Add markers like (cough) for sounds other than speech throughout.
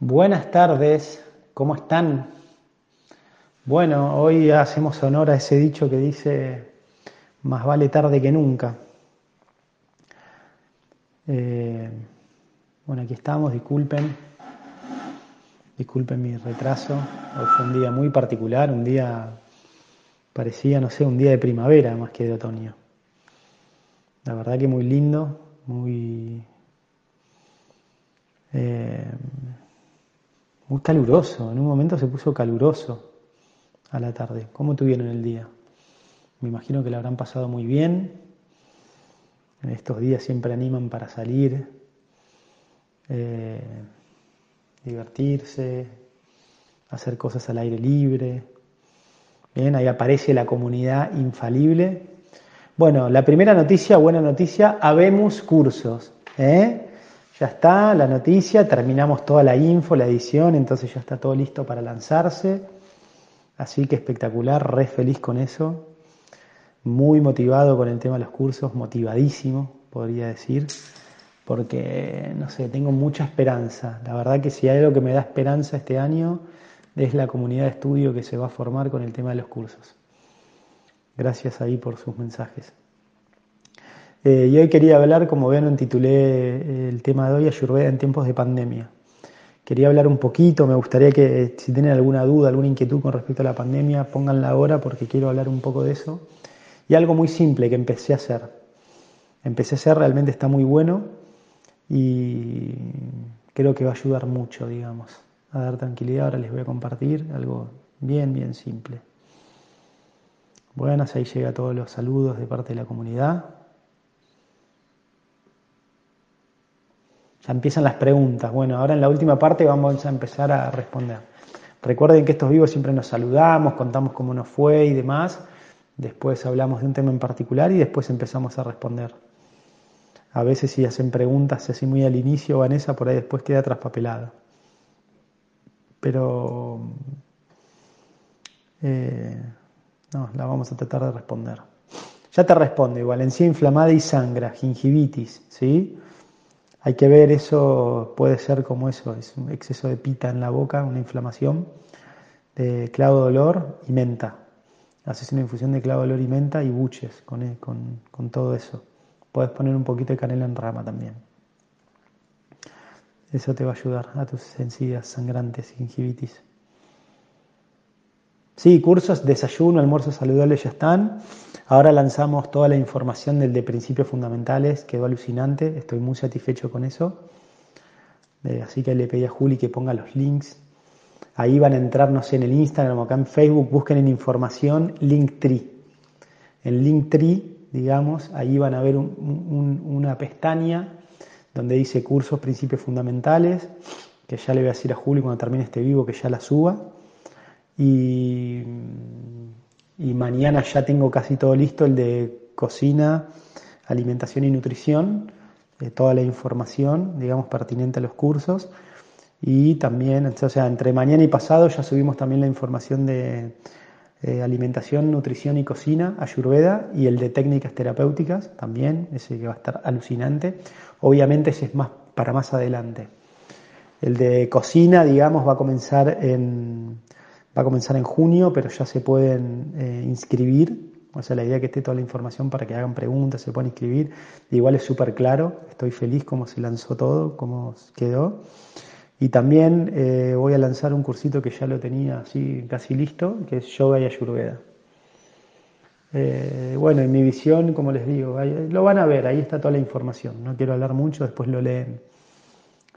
Buenas tardes, ¿cómo están? Bueno, hoy hacemos honor a ese dicho que dice, más vale tarde que nunca. Eh, bueno, aquí estamos, disculpen, disculpen mi retraso. Hoy fue un día muy particular, un día, parecía, no sé, un día de primavera más que de otoño. La verdad que muy lindo, muy... Eh, muy caluroso, en un momento se puso caluroso a la tarde. ¿Cómo tuvieron el día? Me imagino que lo habrán pasado muy bien. En estos días siempre animan para salir, eh, divertirse, hacer cosas al aire libre. Bien, ahí aparece la comunidad infalible. Bueno, la primera noticia, buena noticia, habemos cursos. ¿eh? Ya está la noticia, terminamos toda la info, la edición, entonces ya está todo listo para lanzarse. Así que espectacular, re feliz con eso. Muy motivado con el tema de los cursos, motivadísimo, podría decir, porque, no sé, tengo mucha esperanza. La verdad que si hay algo que me da esperanza este año es la comunidad de estudio que se va a formar con el tema de los cursos. Gracias ahí por sus mensajes. Eh, y hoy quería hablar, como ven, titulé eh, el tema de hoy, Ayurveda en tiempos de pandemia. Quería hablar un poquito, me gustaría que si tienen alguna duda, alguna inquietud con respecto a la pandemia, pónganla ahora porque quiero hablar un poco de eso. Y algo muy simple que empecé a hacer. Empecé a hacer, realmente está muy bueno y creo que va a ayudar mucho, digamos, a dar tranquilidad. Ahora les voy a compartir algo bien, bien simple. Buenas, ahí llega todos los saludos de parte de la comunidad. Empiezan las preguntas. Bueno, ahora en la última parte vamos a empezar a responder. Recuerden que estos vivos siempre nos saludamos, contamos cómo nos fue y demás. Después hablamos de un tema en particular y después empezamos a responder. A veces si hacen preguntas así muy al inicio, Vanessa, por ahí después queda traspapelada. Pero eh, no, la vamos a tratar de responder. Ya te responde igual, inflamada y sangra, gingivitis, ¿sí? Hay que ver eso, puede ser como eso, es un exceso de pita en la boca, una inflamación de clavo de olor y menta. Haces una infusión de clavo de olor y menta y buches con, con, todo eso. Puedes poner un poquito de canela en rama también. Eso te va a ayudar a tus encías sangrantes gingivitis. Sí, cursos, desayuno, almuerzo saludable ya están. Ahora lanzamos toda la información del de principios fundamentales, quedó alucinante, estoy muy satisfecho con eso. Eh, así que le pedí a Juli que ponga los links. Ahí van a entrar, no sé, en el Instagram o acá en Facebook, busquen en información Linktree. En Linktree, digamos, ahí van a ver una pestaña donde dice cursos, principios fundamentales, que ya le voy a decir a Juli cuando termine este vivo que ya la suba. Y y mañana ya tengo casi todo listo, el de cocina, alimentación y nutrición, eh, toda la información, digamos, pertinente a los cursos. Y también, o sea, entre mañana y pasado ya subimos también la información de eh, alimentación, nutrición y cocina, Ayurveda, y el de técnicas terapéuticas también, ese que va a estar alucinante. Obviamente ese es más para más adelante. El de cocina, digamos, va a comenzar en, Va a comenzar en junio, pero ya se pueden eh, inscribir. O sea, la idea es que esté toda la información para que hagan preguntas, se puedan inscribir. igual es súper claro, estoy feliz cómo se lanzó todo, cómo quedó. Y también eh, voy a lanzar un cursito que ya lo tenía así casi listo, que es Yoga y Ayurveda. Eh, bueno, en mi visión, como les digo, lo van a ver, ahí está toda la información. No quiero hablar mucho, después lo leen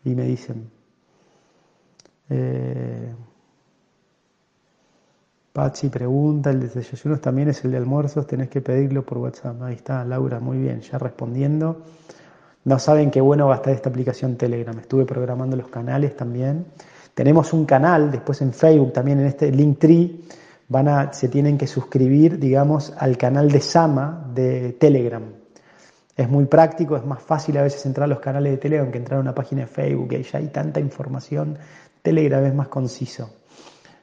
y me dicen. Pachi pregunta, el de desayunos también es el de almuerzos, tenés que pedirlo por WhatsApp. Ahí está, Laura, muy bien, ya respondiendo. No saben qué bueno va a estar esta aplicación Telegram. Estuve programando los canales también. Tenemos un canal, después en Facebook, también en este Linktree, van a, se tienen que suscribir, digamos, al canal de Sama de Telegram. Es muy práctico, es más fácil a veces entrar a los canales de Telegram que entrar a una página de Facebook, ya hay tanta información. Telegram es más conciso.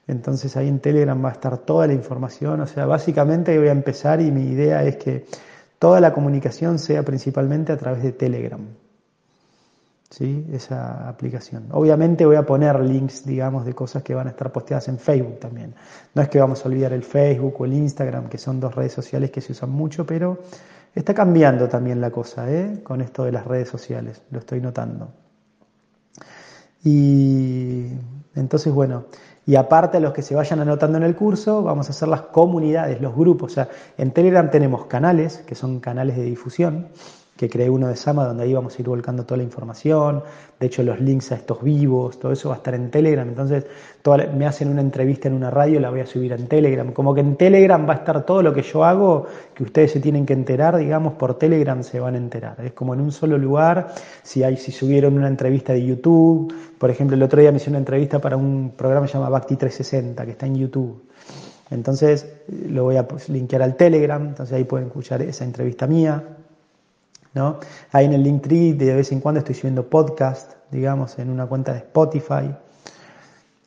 Entonces ahí en Telegram va a estar toda la información. O sea, básicamente voy a empezar y mi idea es que toda la comunicación sea principalmente a través de Telegram. ¿sí? esa aplicación. Obviamente voy a poner links, digamos, de cosas que van a estar posteadas en Facebook también. No es que vamos a olvidar el Facebook o el Instagram, que son dos redes sociales que se usan mucho, pero está cambiando también la cosa ¿eh? con esto de las redes sociales, lo estoy notando. Y entonces, bueno, y aparte a los que se vayan anotando en el curso, vamos a hacer las comunidades, los grupos. O sea, en Telegram tenemos canales, que son canales de difusión, que creé uno de Sama, donde ahí vamos a ir volcando toda la información. De hecho, los links a estos vivos, todo eso va a estar en Telegram. Entonces, me hacen una entrevista en una radio, la voy a subir en Telegram. Como que en Telegram va a estar todo lo que yo hago, que ustedes se tienen que enterar, digamos, por Telegram se van a enterar. Es como en un solo lugar. Si, hay, si subieron una entrevista de YouTube, por ejemplo, el otro día me hice una entrevista para un programa que se llama Bacti 360, que está en YouTube. Entonces, lo voy a linkear al Telegram, entonces ahí pueden escuchar esa entrevista mía. ¿No? Ahí en el Linktree de vez en cuando estoy subiendo podcast, digamos, en una cuenta de Spotify.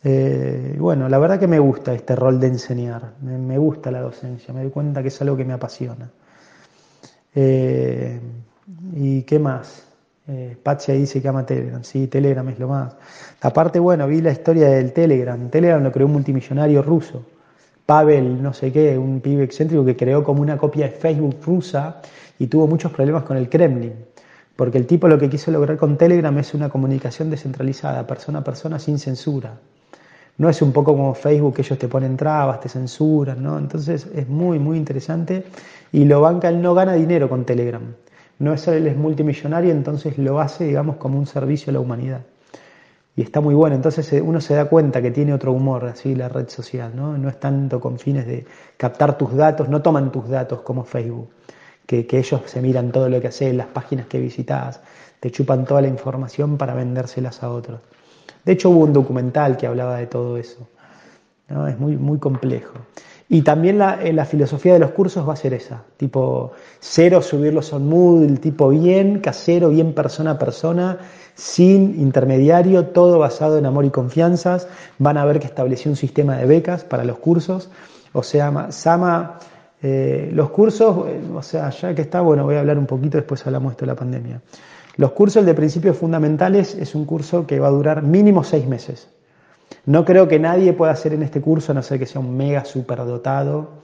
Eh, bueno, la verdad que me gusta este rol de enseñar, me, gusta la docencia, me doy cuenta que es algo que me apasiona. Eh, ¿Y qué más? Eh, Patsy dice que ama Telegram, sí, Telegram es lo más. Aparte, bueno, vi la historia del Telegram. Telegram lo creó un multimillonario ruso, Pavel, no sé qué, un pibe excéntrico que creó como una copia de Facebook rusa y tuvo muchos problemas con el Kremlin, porque el tipo lo que quiso lograr con Telegram es una comunicación descentralizada, persona a persona, sin censura. No es un poco como Facebook, ellos te ponen trabas, te censuran, ¿no? Entonces es muy, muy interesante y lo banca, él no gana dinero con Telegram. No es él es multimillonario, entonces lo hace, digamos, como un servicio a la humanidad. Y está muy bueno, entonces eh, uno se da cuenta que tiene otro humor, así la red social, ¿no? No es tanto con fines de captar tus datos, no toman tus datos como Facebook que, ellos se miran todo lo que haces, las páginas que visitas, te chupan toda la información para vendérselas a otros. De hecho, hubo un documental que hablaba de todo eso. Es muy, muy complejo. Y también la, eh, la, filosofía de los cursos va a ser esa, tipo cero subirlos a Moodle, tipo bien casero, bien persona a persona, sin intermediario, todo basado en amor y confianzas. Van a ver que estableció un sistema de becas para los cursos. O sea, Sama eh, los cursos, eh, o sea, ya que está, bueno, voy a hablar un poquito, después hablamos esto de la pandemia. Los cursos, el de principios fundamentales, es un curso que va a durar mínimo seis meses. No creo que nadie pueda hacer en este curso, a no ser que sea un mega superdotado,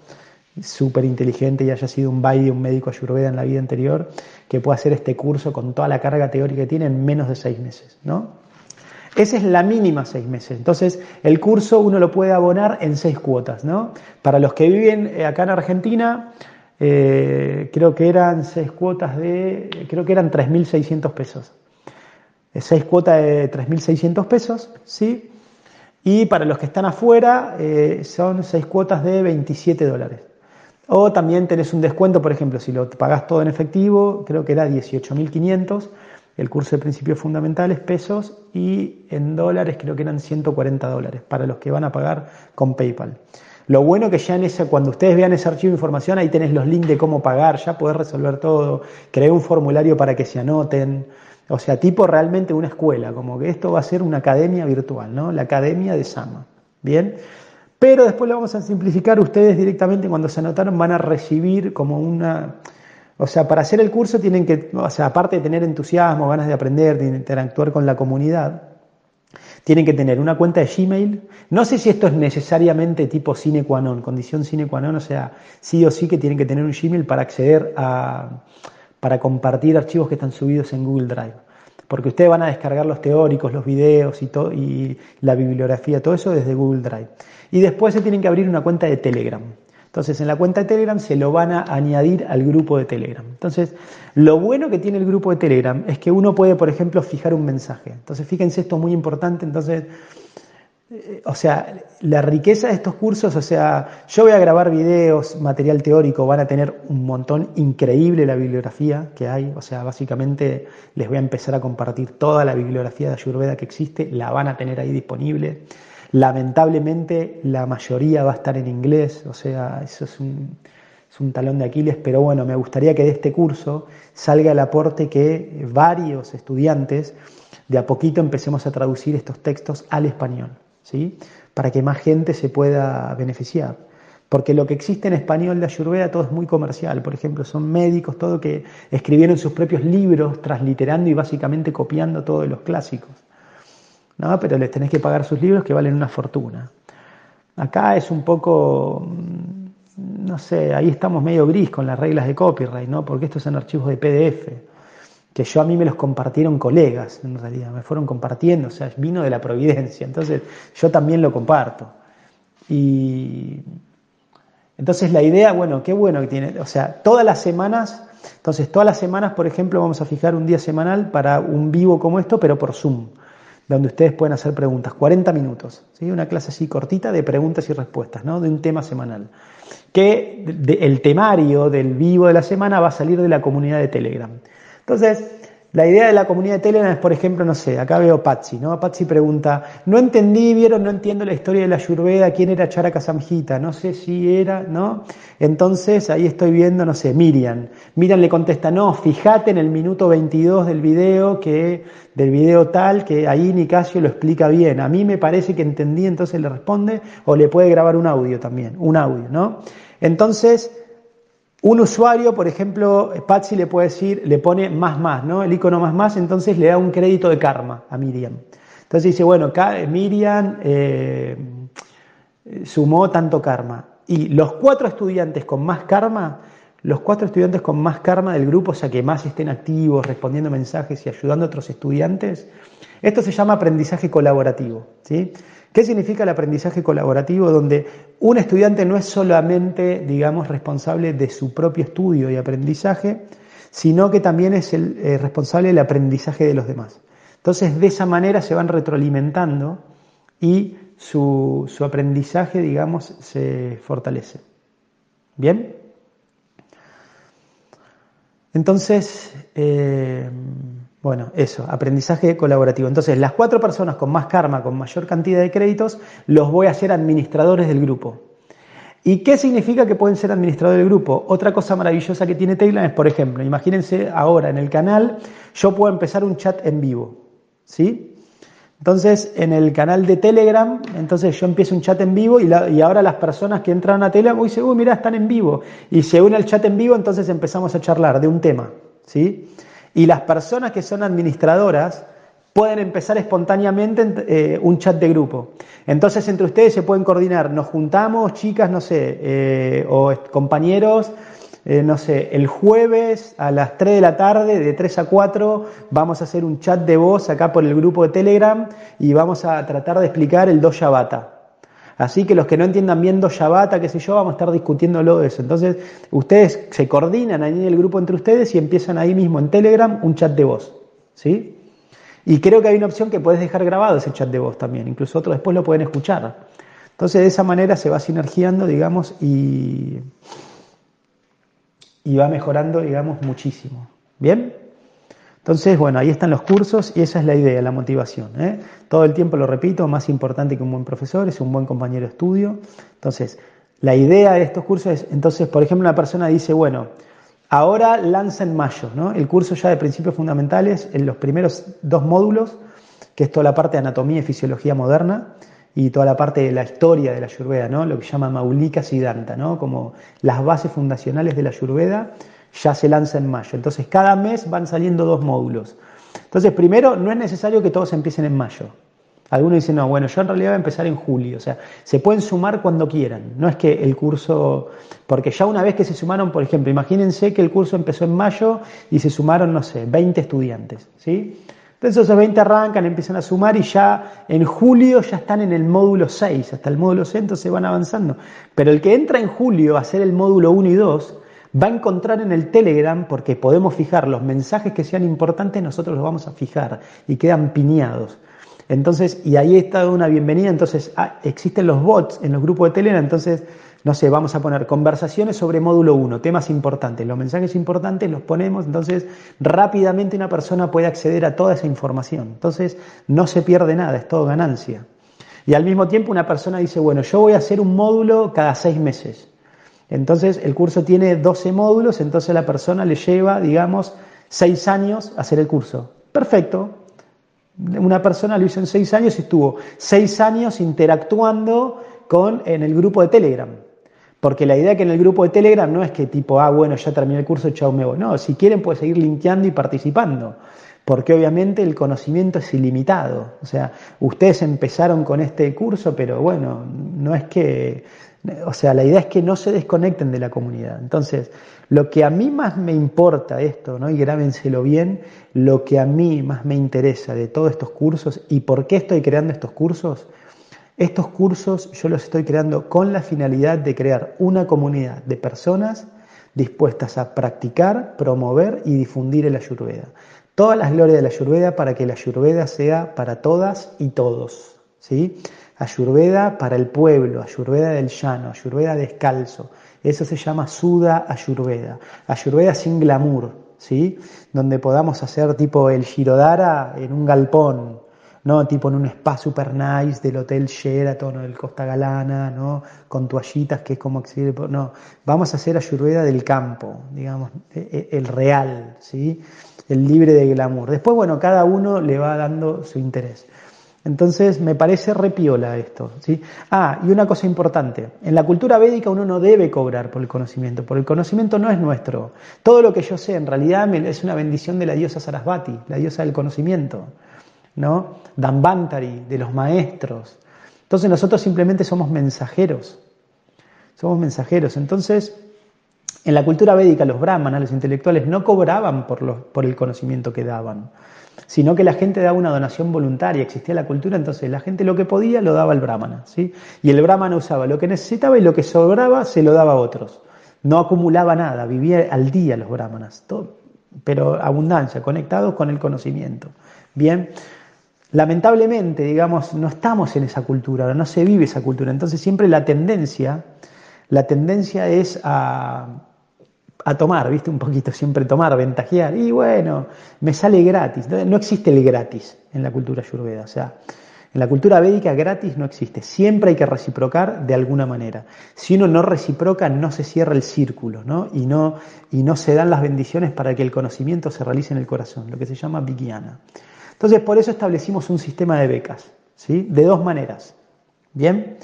súper inteligente y haya sido un baile, un médico ayurveda en la vida anterior, que pueda hacer este curso con toda la carga teórica que tiene en menos de seis meses, ¿no? Esa es la mínima seis meses. Entonces, el curso uno lo puede abonar en seis cuotas, ¿no? Para los que viven eh, acá en Argentina, eh, creo que eran seis cuotas de, creo que eran 3.600 pesos. Eh, seis cuotas de 3.600 pesos, ¿sí? Y para los que están afuera, son seis cuotas de 27 dólares. O también tenés un descuento, por ejemplo, si lo pagás todo en efectivo, creo que era 18.500 el curso de principios fundamentales, pesos, y en dólares creo que eran 140 dólares para los que van a pagar con PayPal. Lo bueno que ya en ese, cuando ustedes vean ese archivo de información, ahí tenés los links de cómo pagar, ya podés resolver todo, creé un formulario para que se anoten, o sea, tipo realmente una escuela, como que esto va a ser una academia virtual, ¿no? La academia de Sama, ¿bien? Pero después lo vamos a simplificar, ustedes directamente cuando se anotaron van a recibir como una, o sea, para hacer el curso tienen que, o sea, aparte de tener entusiasmo, ganas de aprender, de interactuar con la comunidad, tienen que tener una cuenta de Gmail. No sé si esto es necesariamente tipo sine qua non, condición sine qua non, o sea, sí o sí que tienen que tener un Gmail para acceder a, para compartir archivos que están subidos en Google Drive. Porque ustedes van a descargar los teóricos, los videos y, todo, y la bibliografía, todo eso desde Google Drive. Y después se tienen que abrir una cuenta de Telegram. Entonces, en la cuenta de Telegram se lo van a añadir al grupo de Telegram. Entonces, lo bueno que tiene el grupo de Telegram es que uno puede, por ejemplo, fijar un mensaje. Entonces, fíjense, esto es muy importante. Entonces, eh, o sea, la riqueza de estos cursos, o sea, yo voy a grabar videos, material teórico, van a tener un montón increíble la bibliografía que hay, o sea, básicamente les voy a empezar a compartir toda la bibliografía de Ayurveda que existe, la van a tener ahí disponible. Lamentablemente la mayoría va a estar en inglés, o sea, eso es un, talón de Aquiles, pero bueno, me gustaría que de este curso salga el aporte que varios estudiantes de a poquito empecemos a traducir estos textos al español, ¿sí? Para que más gente se pueda beneficiar. Porque lo que existe en español de Ayurveda todo es muy comercial. Por ejemplo, son médicos, todo que escribieron sus propios libros, transliterando y básicamente copiando todos los clásicos. ¿No? Pero les tenés que pagar sus libros que valen una fortuna. Acá es un poco, mm, no sé, ahí estamos medio gris con las reglas de copyright, ¿no? Porque estos son archivos de PDF, que yo a mí me los compartieron colegas, en realidad, me fueron compartiendo, o sea, vino de la providencia, entonces yo también lo comparto. Y entonces la idea, bueno, qué bueno que tiene, o sea, todas las semanas, entonces todas las semanas, por ejemplo, vamos a fijar un día semanal para un vivo como esto, pero por Zoom, donde ustedes pueden hacer preguntas, 40 minutos, ¿sí? una clase así cortita de preguntas y respuestas, ¿no? de un tema semanal. Que el temario del vivo de la semana va a salir de la comunidad de Telegram. Entonces, la idea de la comunidad de Telegram es, por ejemplo, no sé, acá veo Patsy, ¿no? Patsy pregunta, no entendí, vieron, no entiendo la historia de la Yurveda, quién era Charaka Samhita, no sé si era, ¿no? Entonces ahí estoy viendo, no sé, Miriam. Miriam le contesta, no, fíjate en el minuto 22 del video, que, del video tal, que ahí Nicasio lo explica bien. A mí me parece que entendí, entonces le responde, o le puede grabar un audio también, un audio, ¿no? Entonces, un usuario, por ejemplo, Patsy le puede decir, le pone más más, ¿no? El icono más más, entonces le da un crédito de karma a Miriam. Entonces dice, bueno, Miriam eh, sumó tanto karma. Y los cuatro estudiantes con más karma, los cuatro estudiantes con más karma del grupo, o sea, que más estén activos, respondiendo mensajes y ayudando a otros estudiantes, esto se llama aprendizaje colaborativo, ¿sí? ¿Qué significa el aprendizaje colaborativo? Donde un estudiante no es solamente, digamos, responsable de su propio estudio y aprendizaje, sino que también es el eh, responsable del aprendizaje de los demás. Entonces, de esa manera se van retroalimentando y su, aprendizaje, digamos, se fortalece. ¿Bien? Entonces, eh, bueno, eso, aprendizaje colaborativo. Entonces, las cuatro personas con más karma, con mayor cantidad de créditos, los voy a hacer administradores del grupo. ¿Y qué significa que pueden ser administradores del grupo? Otra cosa maravillosa que tiene Telegram es, por ejemplo, imagínense ahora en el canal, yo puedo empezar un chat en vivo, ¿sí? Entonces, en el canal de Telegram, entonces yo empiezo un chat en vivo y, ahora las personas que entran a Telegram dicen, uy, mira, están en vivo. Y se une al chat en vivo, entonces empezamos a charlar de un tema, ¿sí? Y las personas que son administradoras pueden empezar espontáneamente eh, un chat de grupo. Entonces entre ustedes se pueden coordinar, nos juntamos, chicas, no sé, eh, o compañeros, eh, no sé, el jueves a las 3 de la tarde, de 3 a 4, vamos a hacer un chat de voz acá por el grupo de Telegram y vamos a tratar de explicar el Dosha Bata. Así que los que no entiendan bien Shabata, qué sé yo, vamos a estar discutiéndolo eso. Entonces, ustedes se coordinan ahí en el grupo entre ustedes y empiezan ahí mismo en Telegram un chat de voz. ¿Sí? Y creo que hay una opción que puedes dejar grabado ese chat de voz también. Incluso otros después lo pueden escuchar. Entonces, de esa manera se va sinergiando, digamos, y, y va mejorando, digamos, muchísimo. ¿Bien? Entonces, bueno, ahí están los cursos y esa es la idea, la motivación. ¿eh? Todo el tiempo lo repito, más importante que un buen profesor es un buen compañero de estudio. Entonces, la idea de estos cursos es, entonces, por ejemplo, una persona dice, bueno, ahora lanza en mayo, ¿no? El curso ya de principios fundamentales, en los primeros dos módulos, que es toda la parte de anatomía y fisiología moderna, y toda la parte de la historia de la Ayurveda, ¿no? Lo que llama Maulika Siddhanta, ¿no? Como las bases fundacionales de la Ayurveda ya se lanza en mayo. Entonces, cada mes van saliendo dos módulos. Entonces, primero, no es necesario que todos empiecen en mayo. Algunos dicen, no, bueno, yo en realidad voy a empezar en julio. O sea, se pueden sumar cuando quieran. No es que el curso, porque ya una vez que se sumaron, por ejemplo, imagínense que el curso empezó en mayo y se sumaron, no sé, 20 estudiantes. ¿sí? Entonces esos 20 arrancan, empiezan a sumar y ya en julio ya están en el módulo 6, hasta el módulo 6, entonces van avanzando. Pero el que entra en julio a hacer el módulo 1 y 2, va a encontrar en el Telegram, porque podemos fijar los mensajes que sean importantes, nosotros los vamos a fijar y quedan piñados. Entonces, y ahí está una bienvenida, entonces ah, existen los bots en los grupos de Telegram, entonces, no sé, vamos a poner conversaciones sobre módulo 1, temas importantes, los mensajes importantes los ponemos, entonces rápidamente una persona puede acceder a toda esa información. Entonces, no se pierde nada, es todo ganancia. Y al mismo tiempo una persona dice, bueno, yo voy a hacer un módulo cada seis meses. Entonces el curso tiene 12 módulos, entonces la persona le lleva, digamos, 6 años hacer el curso. Perfecto. Una persona lo hizo en 6 años y estuvo 6 años interactuando con, en el grupo de Telegram. Porque la idea que en el grupo de Telegram no es que tipo, ah, bueno, ya terminé el curso, chao, me voy. No, si quieren pueden seguir linkeando y participando. Porque obviamente el conocimiento es ilimitado. O sea, ustedes empezaron con este curso, pero bueno, no es que o sea, la idea es que no se desconecten de la comunidad. Entonces, lo que a mí más me importa esto, ¿no? y grábenselo bien, lo que a mí más me interesa de todos estos cursos y por qué estoy creando estos cursos, estos cursos yo los estoy creando con la finalidad de crear una comunidad de personas dispuestas a practicar, promover y difundir el Ayurveda. Todas las glorias de la Ayurveda para que la Ayurveda sea para todas y todos. ¿sí? Ayurveda para el pueblo, Ayurveda del llano, Ayurveda descalzo. Eso se llama Suda Ayurveda. Ayurveda sin glamour, ¿sí? Donde podamos hacer tipo el Shirodara en un galpón, ¿no? Tipo en un spa super nice del Hotel Sheraton o del Costa Galana, ¿no? Con toallitas que es como no, vamos a hacer Ayurveda del campo, digamos, e, e, el real, ¿sí? El libre de glamour. Después, bueno, cada uno le va dando su interés. Entonces me parece repiola esto. ¿sí? Ah, y una cosa importante, en la cultura védica uno no debe cobrar por el conocimiento, porque el conocimiento no es nuestro. Todo lo que yo sé en realidad es una bendición de la diosa Sarasvati, la diosa del conocimiento, ¿no? Dambantari, de los maestros. Entonces nosotros simplemente somos mensajeros, somos mensajeros. Entonces, en la cultura védica los brahmanas, los intelectuales, no cobraban por, el conocimiento que daban sino que la gente daba una donación voluntaria, existía la cultura, entonces la gente lo que podía lo daba al brahmana, ¿sí? Y el brahmana usaba lo que necesitaba y lo que sobraba se lo daba a otros. No acumulaba nada, vivía al día los brahmanas, pero abundancia, conectados con el conocimiento. Bien, lamentablemente, digamos, no estamos en esa cultura, no se vive esa cultura, entonces siempre la tendencia, la tendencia es a a tomar, ¿viste? Un poquito, siempre tomar, ventajear. Y bueno, me sale gratis. No existe el gratis en la cultura ayurveda. O sea, en la cultura védica gratis no existe. Siempre hay que reciprocar de alguna manera. Si uno no reciproca, no se cierra el círculo, ¿no? Y no, y no se dan las bendiciones para que el conocimiento se realice en el corazón, lo que se llama Vigyana. Entonces, por eso establecimos un sistema de becas, ¿sí? De dos maneras. ¿Bien?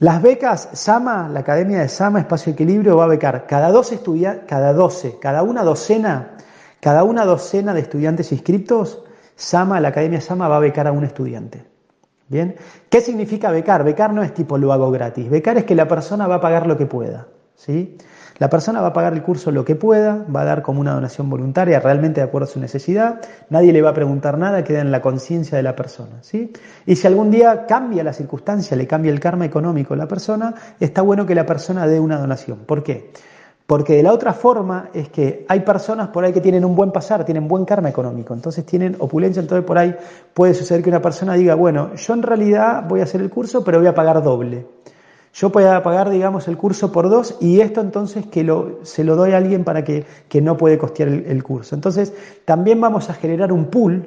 Las becas Sama, la Academia de Sama Espacio Equilibrio va a becar cada 12 estudiantes, cada 12, cada una docena, cada una docena de estudiantes inscritos, Sama, la Academia Sama va a becar a un estudiante. ¿Bien? ¿Qué significa becar? Becar no es tipo lo hago gratis. Becar es que la persona va a pagar lo que pueda, ¿sí? La persona va a pagar el curso lo que pueda, va a dar como una donación voluntaria, realmente de acuerdo a su necesidad, nadie le va a preguntar nada, queda en la conciencia de la persona. ¿sí? Y si algún día cambia la circunstancia, le cambia el karma económico a la persona, está bueno que la persona dé una donación. ¿Por qué? Porque de la otra forma es que hay personas por ahí que tienen un buen pasar, tienen buen karma económico, entonces tienen opulencia, entonces por ahí puede suceder que una persona diga, bueno, yo en realidad voy a hacer el curso, pero voy a pagar doble. Yo pueda pagar, digamos, el curso por dos y esto entonces que lo, se lo doy a alguien para que, no puede costear el, curso. Entonces, también vamos a generar un pool,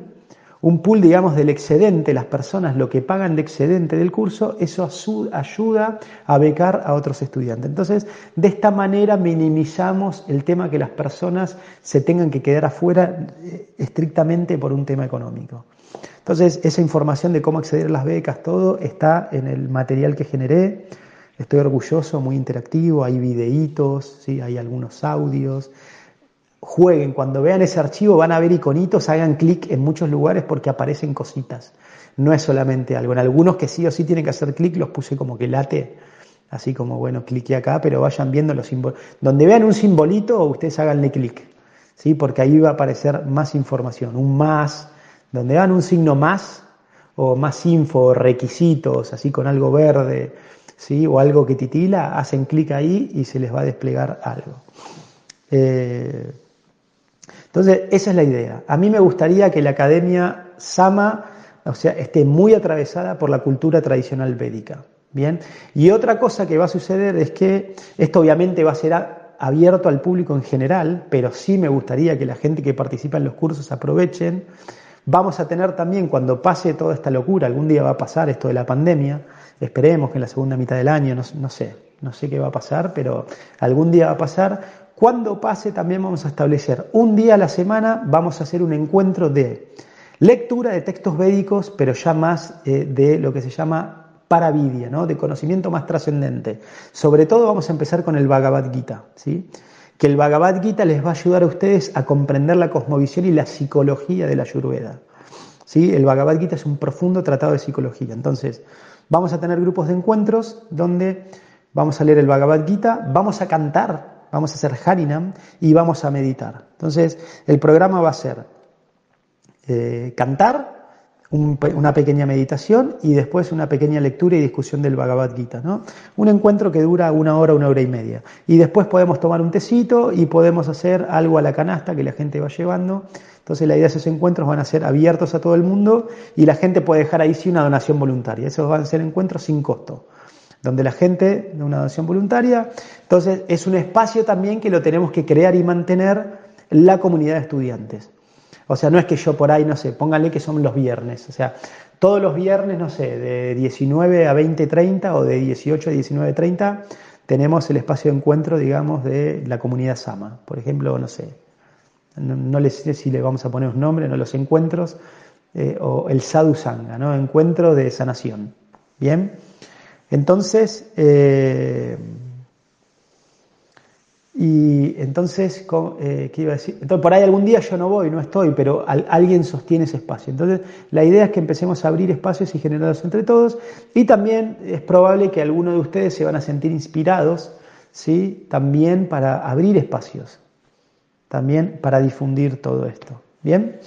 un pool, digamos, del excedente, las personas lo que pagan de excedente del curso, eso ayuda a becar a otros estudiantes. Entonces, de esta manera minimizamos el tema que las personas se tengan que quedar afuera eh, estrictamente por un tema económico. Entonces, esa información de cómo acceder a las becas, todo está en el material que generé. Estoy orgulloso, muy interactivo, hay videitos, ¿sí? hay algunos audios. Jueguen, cuando vean ese archivo van a ver iconitos, hagan clic en muchos lugares porque aparecen cositas. No es solamente algo. En algunos que sí o sí tienen que hacer clic los puse como que late, así como, bueno, clique acá, pero vayan viendo los símbolos. Donde vean un simbolito, ustedes háganle clic, ¿sí? porque ahí va a aparecer más información, un más. Donde vean un signo más, o más info, requisitos, así con algo verde, ¿sí? o algo que titila, hacen clic ahí y se les va a desplegar algo. Eh, entonces, esa es la idea. A mí me gustaría que la academia Sama o sea, esté muy atravesada por la cultura tradicional védica. Bien. Y otra cosa que va a suceder es que esto obviamente va a ser abierto al público en general, pero sí me gustaría que la gente que participa en los cursos aprovechen. Vamos a tener también, cuando pase toda esta locura, algún día va a pasar esto de la pandemia, Esperemos que en la segunda mitad del año, no, sé, no sé qué va a pasar, pero algún día va a pasar. Cuando pase también vamos a establecer un día a la semana, vamos a hacer un encuentro de lectura de textos védicos, pero ya más eh, de lo que se llama paravidya, ¿no? de conocimiento más trascendente. Sobre todo vamos a empezar con el Bhagavad Gita, ¿sí? que el Bhagavad Gita les va a ayudar a ustedes a comprender la cosmovisión y la psicología de la Ayurveda. ¿Sí? El Bhagavad Gita es un profundo tratado de psicología. Entonces, vamos a tener grupos de encuentros donde vamos a leer el Bhagavad Gita, vamos a cantar, vamos a hacer Harinam y vamos a meditar. Entonces, el programa va a ser eh, cantar, una pequeña meditación y después una pequeña lectura y discusión del Bhagavad Gita. ¿no? Un encuentro que dura una hora, una hora y media. Y después podemos tomar un tecito y podemos hacer algo a la canasta que la gente va llevando. Entonces la idea de esos encuentros van a ser abiertos a todo el mundo y la gente puede dejar ahí sí una donación voluntaria. Esos van a ser encuentros sin costo donde la gente de una donación voluntaria. Entonces es un espacio también que lo tenemos que crear y mantener la comunidad de estudiantes. O sea, no es que yo por ahí, no sé, pónganle que son los viernes. O sea, todos los viernes, no sé, de 19 a 20.30 o de 18 a 19.30 tenemos el espacio de encuentro, digamos, de la comunidad Sama. Por ejemplo, no sé, no, les sé si le vamos a poner un nombre, no los encuentros, eh, o el Sadhu Sangha, ¿no? Encuentro de sanación. Bien. Entonces, eh, y entonces, eh, ¿qué iba a decir? Entonces, por ahí algún día yo no voy, no estoy, pero alguien sostiene ese espacio. Entonces, la idea es que empecemos a abrir espacios y generarlos entre todos. Y también es probable que algunos de ustedes se van a sentir inspirados, ¿sí? También para abrir espacios, también para difundir todo esto. ¿Bien?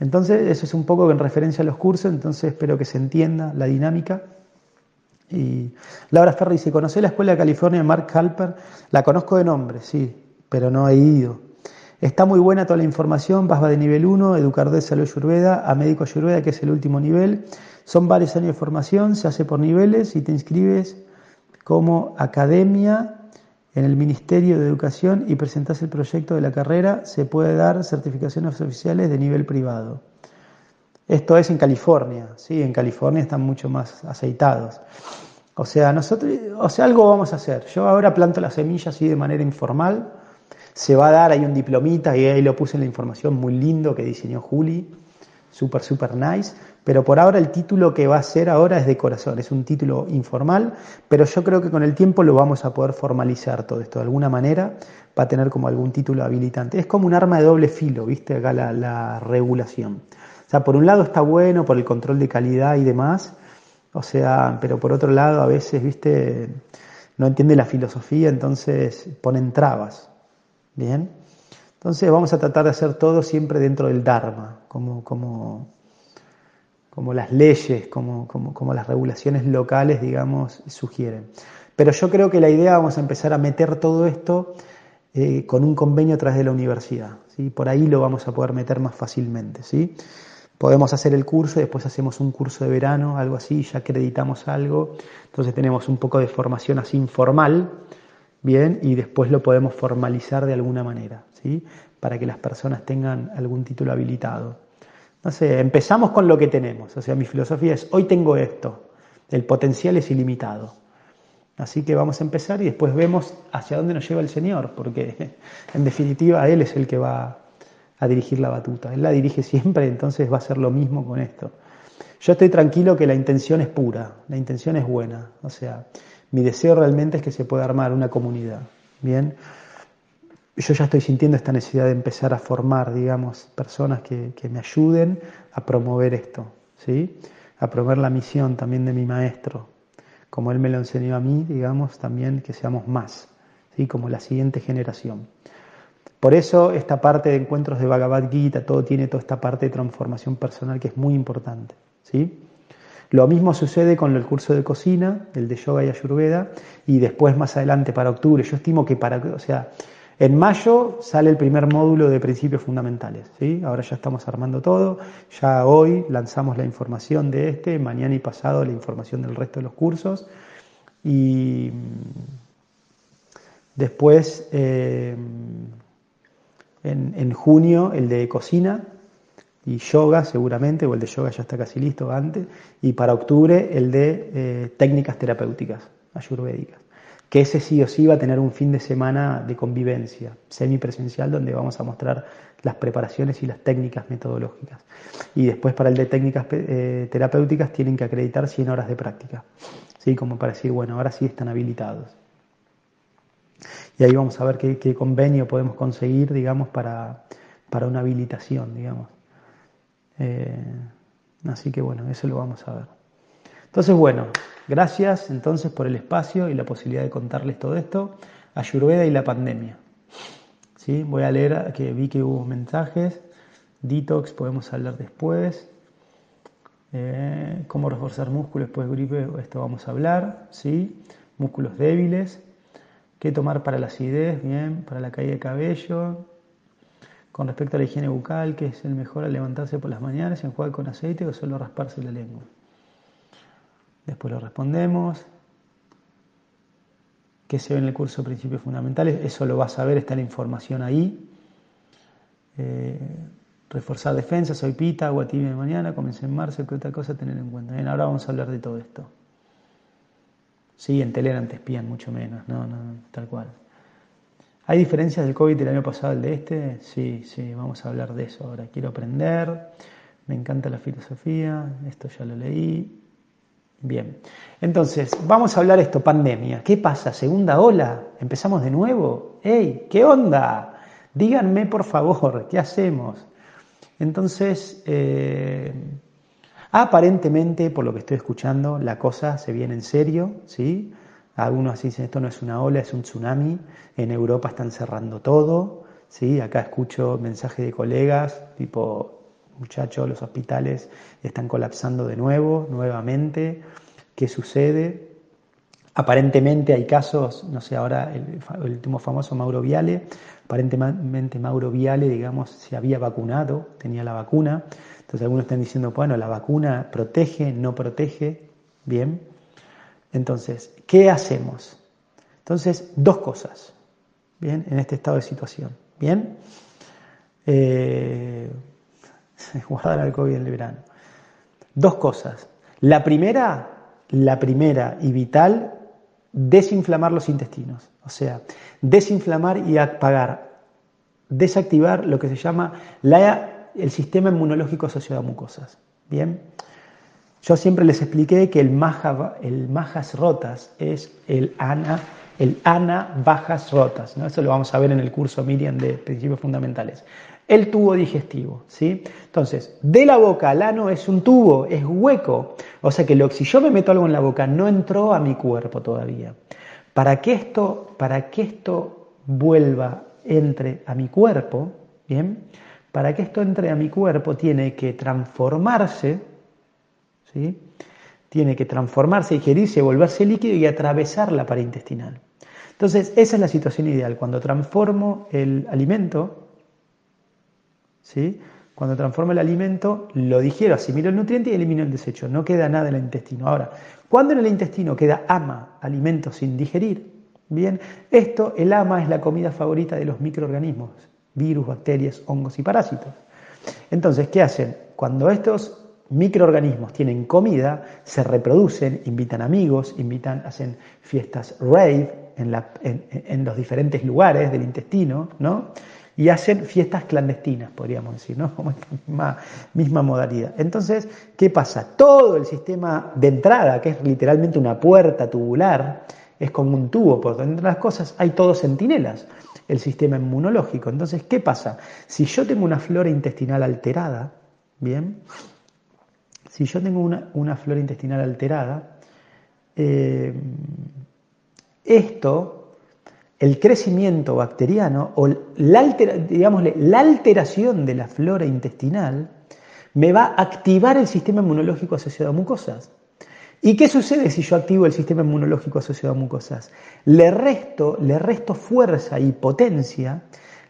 Entonces, eso es un poco en referencia a los cursos, entonces espero que se entienda la dinámica. Y Laura Ferri dice, ¿conocí la Escuela de California de Mark Halper? La conozco de nombre, sí, pero no he ido. Está muy buena toda la información, vas de nivel 1, educar de salud ayurveda, a médico ayurveda, que es el último nivel. Son varios años de formación, se hace por niveles y te inscribes como academia en el Ministerio de Educación y presentas el proyecto de la carrera, se puede dar certificaciones oficiales de nivel privado. Esto es en California, ¿sí? En California están mucho más aceitados. O sea, nosotros, o sea, algo vamos a hacer. Yo ahora planto las semillas así de manera informal. Se va a dar ahí un diplomita y ahí lo puse en la información muy lindo que diseñó Juli. Súper, súper nice. Pero por ahora el título que va a ser ahora es de corazón. Es un título informal, pero yo creo que con el tiempo lo vamos a poder formalizar todo esto de alguna manera. Va a tener como algún título habilitante. Es como un arma de doble filo, ¿viste? Acá la, la regulación. O sea, por un lado está bueno por el control de calidad y demás, o sea, pero por otro lado a veces, viste, no entiende la filosofía, entonces ponen trabas. Bien. Entonces vamos a tratar de hacer todo siempre dentro del Dharma, como, como, como las leyes, como, como, las regulaciones locales, digamos, sugieren. Pero yo creo que la idea vamos a empezar a meter todo esto eh, con un convenio a través de la universidad. ¿sí? Por ahí lo vamos a poder meter más fácilmente. ¿sí? Podemos hacer el curso después hacemos un curso de verano, algo así, ya acreditamos algo. Entonces tenemos un poco de formación así informal, bien, y después lo podemos formalizar de alguna manera, ¿sí? Para que las personas tengan algún título habilitado. No sé, empezamos con lo que tenemos. O sea, mi filosofía es, hoy tengo esto, el potencial es ilimitado. Así que vamos a empezar y después vemos hacia dónde nos lleva el Señor, porque (laughs) en definitiva Él es el que va a dirigir la batuta. Él la dirige siempre, entonces va a ser lo mismo con esto. Yo estoy tranquilo que la intención es pura, la intención es buena. O sea, mi deseo realmente es que se pueda armar una comunidad. Bien, yo ya estoy sintiendo esta necesidad de empezar a formar, digamos, personas que, que me ayuden a promover esto, ¿sí? A promover la misión también de mi maestro, como él me lo enseñó a mí, digamos, también que seamos más, ¿sí? Como la siguiente generación. Por eso esta parte de encuentros de Bhagavad Gita, todo tiene toda esta parte de transformación personal que es muy importante. ¿sí? Lo mismo sucede con el curso de cocina, el de yoga y ayurveda, y después más adelante para octubre. Yo estimo que para, o sea, en mayo sale el primer módulo de principios fundamentales. ¿sí? Ahora ya estamos armando todo, ya hoy lanzamos la información de este, mañana y pasado la información del resto de los cursos. Y después... Eh, en, junio el de cocina y yoga seguramente, o el de yoga ya está casi listo antes, y para octubre el de eh, técnicas terapéuticas ayurvédicas. Que ese sí o sí va a tener un fin de semana de convivencia semipresencial donde vamos a mostrar las preparaciones y las técnicas metodológicas. Y después para el de técnicas eh, terapéuticas tienen que acreditar 100 horas de práctica, ¿sí? como para decir, bueno, ahora sí están habilitados. Y ahí vamos a ver qué, convenio podemos conseguir, digamos, para, para una habilitación, digamos. Eh, así que bueno, eso lo vamos a ver. Entonces, bueno, gracias entonces por el espacio y la posibilidad de contarles todo esto. Ayurveda y la pandemia. ¿Sí? Voy a leer que vi que hubo mensajes. Detox, podemos hablar después. Eh, cómo reforzar músculos después de gripe, esto vamos a hablar. ¿sí? Músculos débiles. ¿Qué tomar para la acidez? Bien, para la caída de cabello. Con respecto a la higiene bucal, ¿qué es el mejor al levantarse por las mañanas, enjuagar con aceite o solo rasparse la lengua? Después lo respondemos. ¿Qué se ve en el curso principios fundamentales? Eso lo vas a ver, está la información ahí. Eh, reforzar defensa, soy pita, agua de mañana, comencé en marzo, ¿qué otra cosa tener en cuenta? Bien, ahora vamos a hablar de todo esto. Sí, en Telegram te espían mucho menos, no, no, tal cual. ¿Hay diferencias del COVID del año pasado al de este? Sí, sí, vamos a hablar de eso ahora. Quiero aprender, me encanta la filosofía, esto ya lo leí. Bien, entonces vamos a hablar esto, pandemia. ¿Qué pasa? ¿Segunda ola? ¿Empezamos de nuevo? ¡Ey! ¿Qué onda? Díganme por favor, ¿qué hacemos? Entonces, eh, aparentemente, por lo que estoy escuchando, la cosa se viene en serio, ¿sí? Algunos dicen esto no es una ola, es un tsunami. En Europa están cerrando todo, ¿sí? Acá escucho mensajes de colegas, tipo, muchachos, los hospitales están colapsando de nuevo, nuevamente. ¿Qué sucede? Aparentemente hay casos, no sé, ahora el, último famoso Mauro Viale, aparentemente Mauro Viale, digamos, se había vacunado, tenía la vacuna. Entonces algunos están diciendo, bueno, la vacuna protege, no protege. Bien. Entonces, ¿qué hacemos? Entonces, dos cosas, ¿bien? En este estado de situación, ¿bien? Eh, (laughs) guardar al COVID en el verano. Dos cosas. La primera, la primera y vital, desinflamar los intestinos. O sea, desinflamar y apagar, desactivar lo que se llama el sistema inmunológico asociado a mucosas. Bien. Yo siempre les expliqué que el, maja, el majas rotas es el ana, el ana bajas rotas. ¿no? Eso lo vamos a ver en el curso Miriam de Principios Fundamentales el tubo digestivo. ¿sí? Entonces, de la boca al ano es un tubo, es hueco. O sea que si yo me meto algo en la boca, no entró a mi cuerpo todavía. Para que esto, para que esto vuelva, entre a mi cuerpo, ¿bien? Para que esto entre a mi cuerpo tiene que transformarse, ¿sí? Tiene que transformarse, digerirse, volverse líquido y atravesar la pared intestinal. Entonces, esa es la situación ideal. Cuando transformo el alimento, ¿sí? Cuando transformo el alimento, lo digiero, asimilo el nutriente y elimino el desecho. No queda nada en el intestino. Ahora, cuando en el intestino queda ama, alimento sin digerir, bien, esto, el ama es la comida favorita de los microorganismos, virus, bacterias, hongos y parásitos. Entonces, ¿qué hacen? Cuando estos microorganismos tienen comida, se reproducen, invitan amigos, invitan, hacen fiestas rave en, en los diferentes lugares del intestino, ¿no? Y hacen fiestas clandestinas, podríamos decir, ¿no? (laughs) Como esta misma, modalidad. Entonces, ¿qué pasa? Todo el sistema de entrada, que es literalmente una puerta tubular, es como un tubo por donde entran las cosas, hay todos centinelas, el sistema inmunológico. Entonces, ¿qué pasa? Si yo tengo una flora intestinal alterada, ¿bien? Si yo tengo una, flora intestinal alterada, eh, esto el crecimiento bacteriano o la, alteración de la flora intestinal me va a activar el sistema inmunológico asociado a mucosas. ¿Y qué sucede si yo activo el sistema inmunológico asociado a mucosas? Le resto, le resto fuerza y potencia,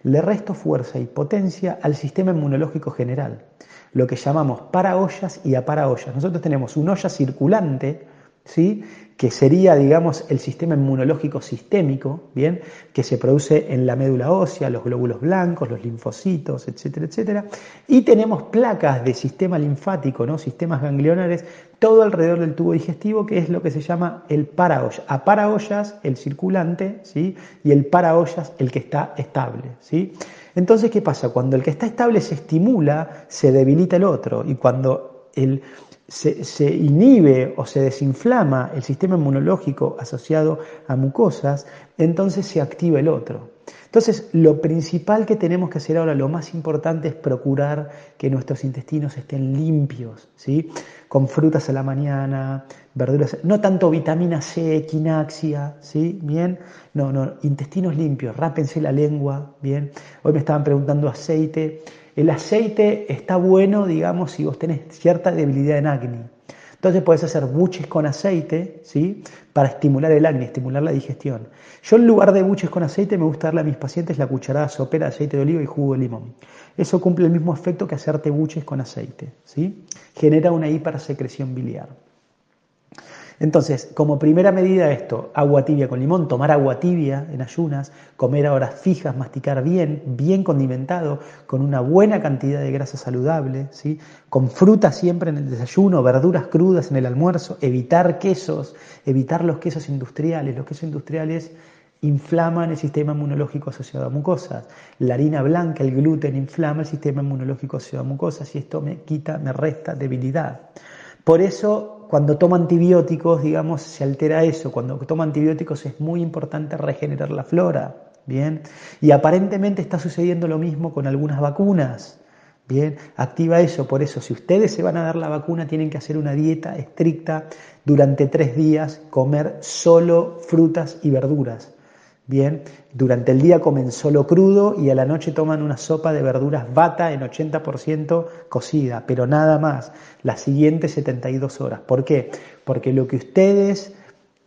le resto fuerza y potencia al sistema inmunológico general, lo que llamamos para ollas y a para ollas. Nosotros tenemos una olla circulante, ¿sí? Que sería, digamos, el sistema inmunológico sistémico, ¿bien? Que se produce en la médula ósea, los glóbulos blancos, los linfocitos, etcétera, etcétera. Y tenemos placas de sistema linfático, ¿no? Sistemas ganglionares, todo alrededor del tubo digestivo, que es lo que se llama el paraollas. A paraollas, el circulante, ¿sí? Y el paraollas, el que está estable, ¿sí? Entonces, ¿qué pasa? Cuando el que está estable se estimula, se debilita el otro. Y cuando el se, inhibe o se desinflama el sistema inmunológico asociado a mucosas, entonces se activa el otro. Entonces, lo principal que tenemos que hacer ahora, lo más importante es procurar que nuestros intestinos estén limpios, ¿sí? Con frutas a la mañana, verduras, no tanto vitamina C, quinaxia, ¿sí? Bien, no, no, intestinos limpios, rápense la lengua, bien. Hoy me estaban preguntando aceite. El aceite está bueno, digamos, si vos tenés cierta debilidad en acné. Entonces puedes hacer buches con aceite, ¿sí? Para estimular el acné, estimular la digestión. Yo en lugar de buches con aceite me gusta darle a mis pacientes la cucharada sopera de aceite de oliva y jugo de limón. Eso cumple el mismo efecto que hacerte buches con aceite, ¿sí? Genera una hipersecreción biliar. Entonces, como primera medida esto, agua tibia con limón, tomar agua tibia en ayunas, comer a horas fijas, masticar bien, bien condimentado, con una buena cantidad de grasa saludable, ¿sí? con fruta siempre en el desayuno, verduras crudas en el almuerzo, evitar quesos, evitar los quesos industriales. Los quesos industriales inflaman el sistema inmunológico asociado a mucosas. La harina blanca, el gluten, inflama el sistema inmunológico asociado a mucosas y esto me quita, me resta debilidad. Por eso, cuando toma antibióticos, digamos, se altera eso. Cuando toma antibióticos es muy importante regenerar la flora. Bien, y aparentemente está sucediendo lo mismo con algunas vacunas. Bien, activa eso. Por eso, si ustedes se van a dar la vacuna, tienen que hacer una dieta estricta durante tres días, comer solo frutas y verduras. Bien, durante el día comen solo crudo y a la noche toman una sopa de verduras bata en 80% cocida, pero nada más, las siguientes 72 horas. ¿Por qué? Porque lo que ustedes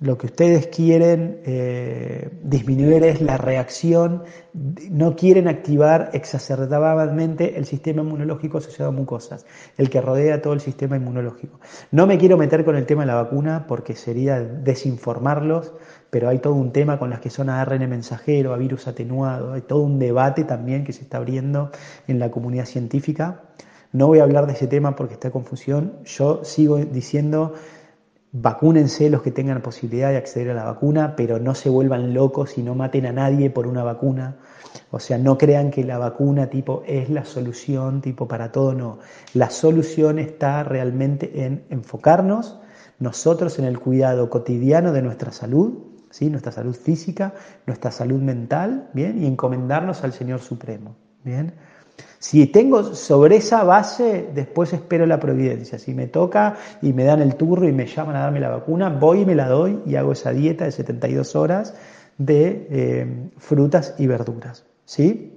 lo que ustedes quieren eh, disminuir es la reacción, no quieren activar exacerbadamente el sistema inmunológico asociado a mucosas, el que rodea todo el sistema inmunológico. No me quiero meter con el tema de la vacuna porque sería desinformarlos, pero hay todo un tema con las que son ARN mensajero, a virus atenuado, hay todo un debate también que se está abriendo en la comunidad científica. No voy a hablar de ese tema porque está confusión. Yo sigo diciendo Vacúnense los que tengan posibilidad de acceder a la vacuna, pero no se vuelvan locos y no maten a nadie por una vacuna. O sea, no crean que la vacuna tipo es la solución tipo para todo, no. La solución está realmente en enfocarnos nosotros en el cuidado cotidiano de nuestra salud, ¿sí? nuestra salud física, nuestra salud mental, ¿bien? Y encomendarnos al Señor Supremo, ¿bien? Si tengo sobre esa base, después espero la providencia. Si me toca y me dan el turro y me llaman a darme la vacuna, voy y me la doy y hago esa dieta de 72 horas de eh, frutas y verduras. ¿Sí?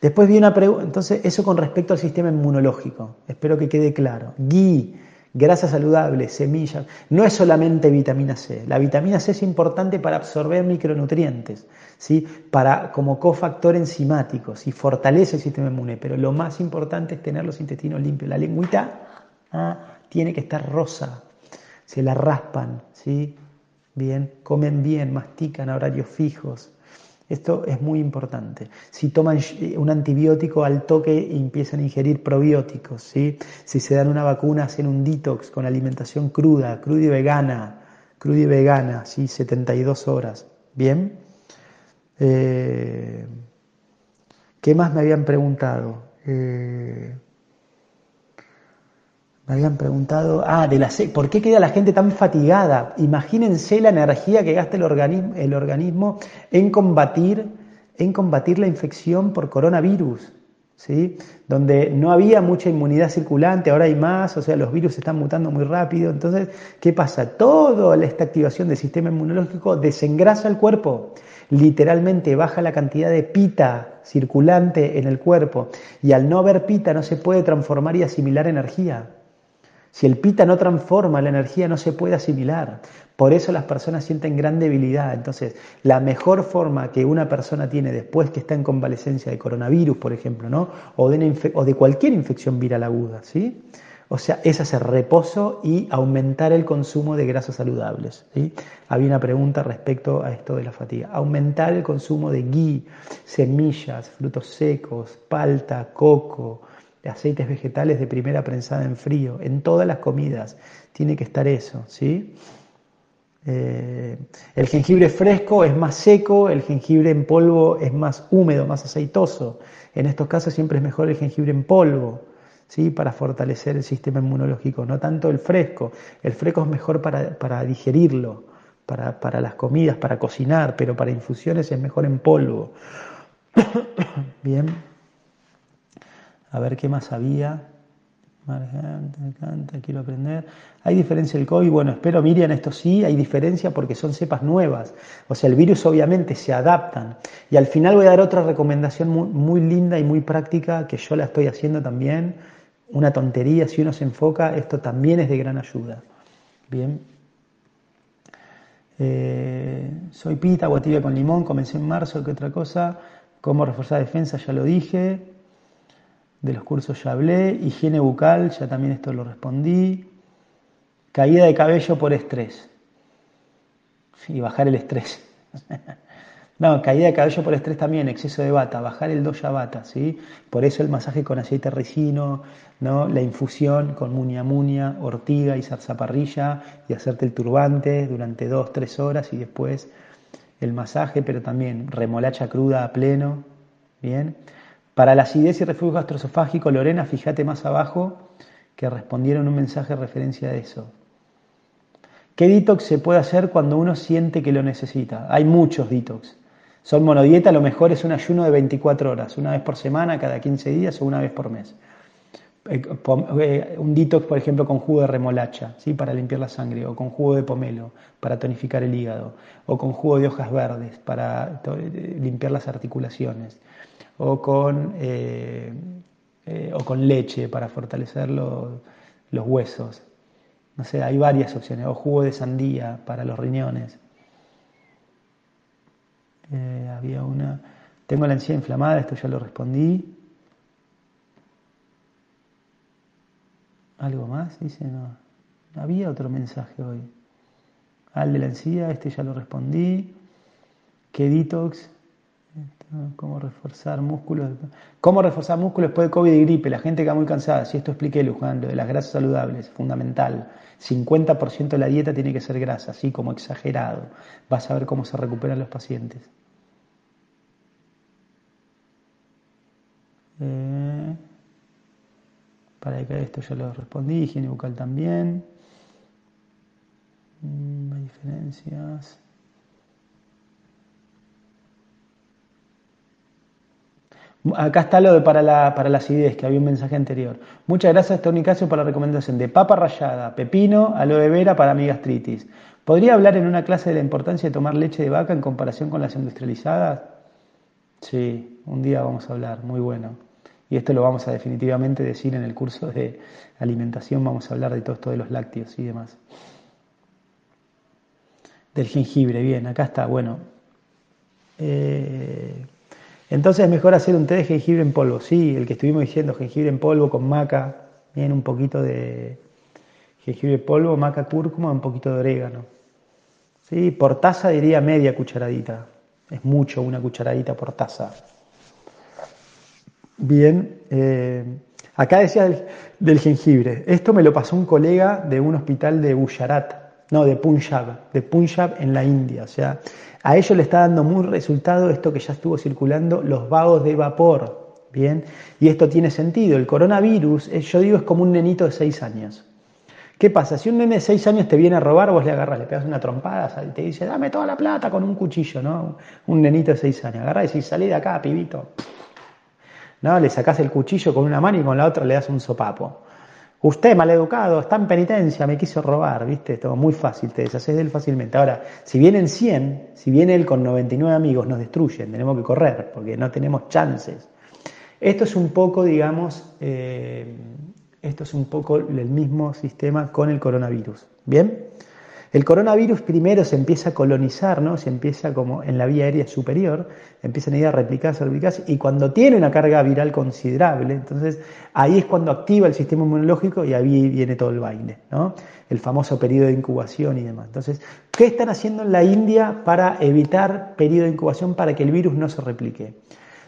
Después viene una pregunta, entonces eso con respecto al sistema inmunológico, espero que quede claro. Gui, grasas saludables, semillas, no es solamente vitamina C. La vitamina C es importante para absorber micronutrientes, ¿sí? para, como cofactor enzimático, ¿sí? fortalece el sistema inmune, pero lo más importante es tener los intestinos limpios. La lengüita ah, tiene que estar rosa, se la raspan, ¿sí? bien, comen bien, mastican a horarios fijos. Esto es muy importante. Si toman un antibiótico al toque y empiezan a ingerir probióticos, ¿sí? si se dan una vacuna, hacen un detox con alimentación cruda, cruda y vegana, cruda y vegana, ¿sí? 72 horas. ¿Bien? Eh, ¿Qué más me habían preguntado? Eh, habían preguntado, ah, de la ¿por qué queda la gente tan fatigada? Imagínense la energía que gasta el organismo, el organismo en, combatir, en combatir la infección por coronavirus, ¿sí? donde no había mucha inmunidad circulante, ahora hay más, o sea, los virus están mutando muy rápido. Entonces, ¿qué pasa? Toda esta activación del sistema inmunológico desengrasa el cuerpo, literalmente baja la cantidad de pita circulante en el cuerpo, y al no haber pita no se puede transformar y asimilar energía. Si el pita no transforma, la energía no se puede asimilar. Por eso las personas sienten gran debilidad. Entonces, la mejor forma que una persona tiene después que está en convalecencia de coronavirus, por ejemplo, ¿no? o, de o de cualquier infección viral aguda, ¿sí? O sea, es hacer reposo y aumentar el consumo de grasas saludables. Había una pregunta respecto a esto de la fatiga. Aumentar el consumo de ghee, semillas, frutos secos, palta, coco, aceites vegetales de primera prensada en frío, en todas las comidas. Tiene que estar eso, ¿sí? Eh, el jengibre fresco es más seco, el jengibre en polvo es más húmedo, más aceitoso. En estos casos siempre es mejor el jengibre en polvo, ¿sí? para fortalecer el sistema inmunológico, no tanto el fresco. El fresco es mejor para, digerirlo, para, para las comidas, para cocinar, pero para infusiones es mejor en polvo. (coughs) Bien, a ver qué más había me encanta, quiero aprender. ¿Hay diferencia el COVID? Bueno, espero, Miriam, esto sí, hay diferencia porque son cepas nuevas. O sea, el virus obviamente se adaptan. Y al final voy a dar otra recomendación muy, linda y muy práctica que yo la estoy haciendo también. Una tontería, si uno se enfoca, esto también es de gran ayuda. Bien. Eh, soy pita, guatibia con limón, comencé en marzo, ¿qué otra cosa? ¿Cómo reforzar defensa? Ya lo dije de los cursos ya hablé, higiene bucal, ya también esto lo respondí, caída de cabello por estrés y bajar el estrés. (laughs) no, caída de cabello por estrés también, exceso de bata, bajar el doya bata, ¿sí? Por eso el masaje con aceite ricino, ¿no? La infusión con muña muña, ortiga y zarzaparrilla y hacerte el turbante durante dos, tres horas y después el masaje, pero también remolacha cruda a pleno, ¿bien? Para la acidez y reflujo gastroesofágico, Lorena, fíjate más abajo que respondieron un mensaje de referencia a eso. ¿Qué detox se puede hacer cuando uno siente que lo necesita? Hay muchos detox. Son monodieta, lo mejor es un ayuno de 24 horas, una vez por semana, cada 15 días o una vez por mes. Eh, eh, un detox, por ejemplo, con jugo de remolacha, ¿sí? para limpiar la sangre, o con jugo de pomelo, para tonificar el hígado, o con jugo de hojas verdes, para eh, limpiar las articulaciones o con, eh, eh, o con leche para fortalecer los, huesos. No sé, hay varias opciones. O jugo de sandía para los riñones. Eh, había una. Tengo la encía inflamada, esto ya lo respondí. ¿Algo más? Dice, no. Había otro mensaje hoy. Al de la encía, este ya lo respondí. ¿Qué detox? ¿Cómo reforzar músculos? ¿Cómo reforzar músculos después de COVID y gripe? La gente queda muy cansada. Si esto expliqué, Luján, de las grasas saludables, fundamental. 50% de la dieta tiene que ser grasa, así como exagerado. Vas a ver cómo se recuperan los pacientes. Eh, para que esto ya lo respondí, higiene bucal también. Mm, hay diferencias. Acá está lo de para la, para la acidez, que había un mensaje anterior. Muchas gracias, Tony Casio, por la recomendación de papa rallada, pepino, aloe vera para mi gastritis. ¿Podría hablar en una clase de la importancia de tomar leche de vaca en comparación con las industrializadas? Sí, un día vamos a hablar, muy bueno. Y esto lo vamos a definitivamente decir en el curso de alimentación, vamos a hablar de todo esto de los lácteos y demás. Del jengibre, bien, acá está, bueno. Eh, entonces es mejor hacer un té de jengibre en polvo. Sí, el que estuvimos diciendo, jengibre en polvo con maca, bien un poquito de jengibre en polvo, maca, cúrcuma, un poquito de orégano. Sí, por taza diría media cucharadita. Es mucho una cucharadita por taza. Bien, eh, acá decía del, jengibre. Esto me lo pasó un colega de un hospital de Gujarat, no, de Punjab, de Punjab en la India. O sea, a ellos le está dando muy resultado esto que ya estuvo circulando, los vagos de vapor. Bien, y esto tiene sentido. El coronavirus, eh, yo digo, es como un nenito de 6 años. ¿Qué pasa? Si un nene de 6 años te viene a robar, vos le agarras, le pegas una trompada y te dice, dame toda la plata con un cuchillo, ¿no? Un nenito de 6 años. Agarra y decís, salí de acá, pibito. ¿No? Le sacás el cuchillo con una mano y con la otra le das un sopapo. Usted, maleducado, está en penitencia, me quiso robar, ¿viste? Esto muy fácil, te deshaces de él fácilmente. Ahora, si vienen 100, si viene él con 99 amigos, nos destruyen, tenemos que correr, porque no tenemos chances. Esto es un poco, digamos, eh, esto es un poco el mismo sistema con el coronavirus. ¿Bien? El coronavirus primero se empieza a colonizar, ¿no? Se empieza como en la vía aérea superior, empiezan a ir a replicarse, replicarse, y cuando tiene una carga viral considerable, entonces ahí es cuando activa el sistema inmunológico y ahí viene todo el baile, ¿no? El famoso periodo de incubación y demás. Entonces, ¿qué están haciendo en la India para evitar periodo de incubación para que el virus no se replique?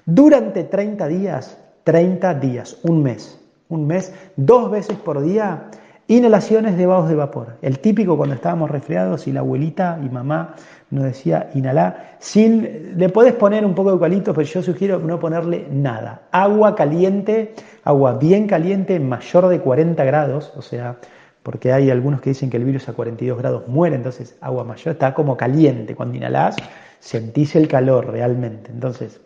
Durante 30 días, 30 días, un mes, un mes, dos veces por día, Inhalaciones de de vapor. El típico cuando estábamos resfriados y la abuelita y mamá nos decía inhalar. Le podés poner un poco de eucalipto, pero yo sugiero no ponerle nada. Agua caliente, agua bien caliente, mayor de 40 grados, o sea, porque hay algunos que dicen que el virus a 42 grados muere, entonces agua mayor está como caliente. Cuando inhalás, sentís el calor realmente. Entonces,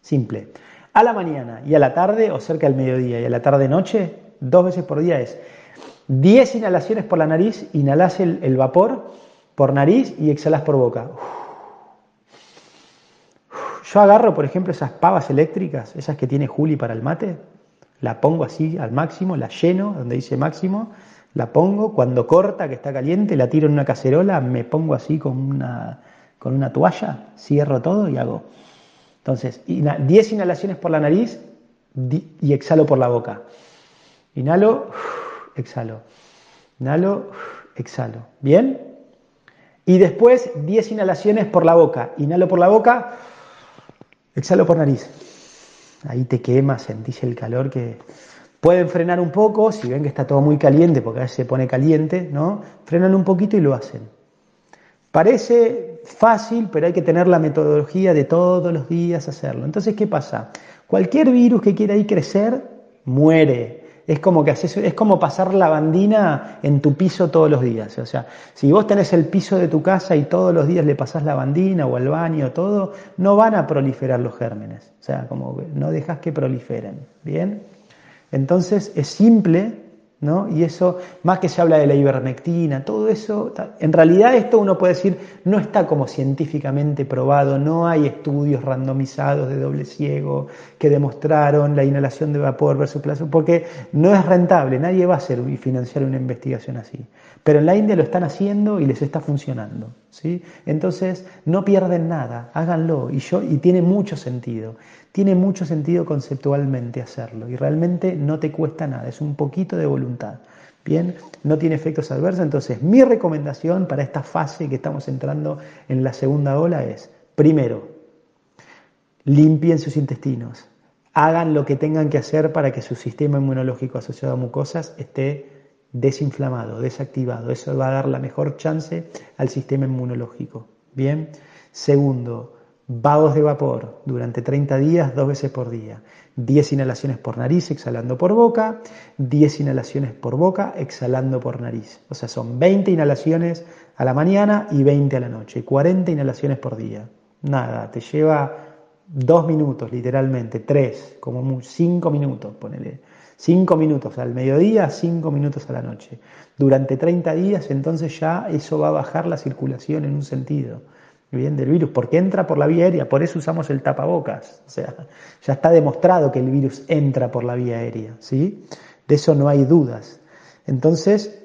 simple. A la mañana y a la tarde, o cerca del mediodía y a la tarde-noche, dos veces por día es 10 inhalaciones por la nariz, inhalas el, vapor por nariz y exhalas por boca. Yo agarro, por ejemplo, esas pavas eléctricas, esas que tiene Juli para el mate, la pongo así al máximo, la lleno, donde dice máximo, la pongo, cuando corta, que está caliente, la tiro en una cacerola, me pongo así con una, con una toalla, cierro todo y hago. Entonces, 10 inhalaciones por la nariz y exhalo por la boca. Inhalo exhalo. Inhalo, exhalo. ¿Bien? Y después 10 inhalaciones por la boca. Inhalo por la boca, exhalo por nariz. Ahí te quema, sentís el calor que... Pueden frenar un poco, si ven que está todo muy caliente, porque a veces se pone caliente, ¿no? Frenan un poquito y lo hacen. Parece fácil, pero hay que tener la metodología de todos los días hacerlo. Entonces, ¿qué pasa? Cualquier virus que quiera ahí crecer, muere es como que haces, es como pasar la bandina en tu piso todos los días. O sea, si vos tenés el piso de tu casa y todos los días le pasás la bandina o al baño, todo, no van a proliferar los gérmenes. O sea, como no dejas que proliferen. ¿Bien? Entonces es simple, ¿no? Y eso, más que se habla de la ivermectina, todo eso, en realidad esto uno puede decir, no está como científicamente probado, no hay estudios randomizados de doble ciego que demostraron la inhalación de vapor versus plazo, porque no es rentable, nadie va a hacer y financiar una investigación así. Pero en la India lo están haciendo y les está funcionando, ¿sí? Entonces, no pierden nada, háganlo, y, yo, y tiene mucho sentido. Tiene mucho sentido conceptualmente hacerlo y realmente no te cuesta nada, es un poquito de voluntad. Bien, no tiene efectos adversos, entonces mi recomendación para esta fase que estamos entrando en la segunda ola es, primero, limpien sus intestinos, hagan lo que tengan que hacer para que su sistema inmunológico asociado a mucosas esté desinflamado, desactivado. Eso va a dar la mejor chance al sistema inmunológico. Bien. Segundo, Vagos de vapor durante 30 días, dos veces por día. 10 inhalaciones por nariz, exhalando por boca. 10 inhalaciones por boca, exhalando por nariz. O sea, son 20 inhalaciones a la mañana y 20 a la noche. 40 inhalaciones por día. Nada, te lleva dos minutos, literalmente, tres, como cinco minutos, ponele. Cinco minutos al mediodía, cinco minutos a la noche. Durante 30 días, entonces ya eso va a bajar la circulación en un sentido bien del virus, porque entra por la vía aérea, por eso usamos el tapabocas. O sea, ya está demostrado que el virus entra por la vía aérea, ¿sí? De eso no hay dudas. Entonces,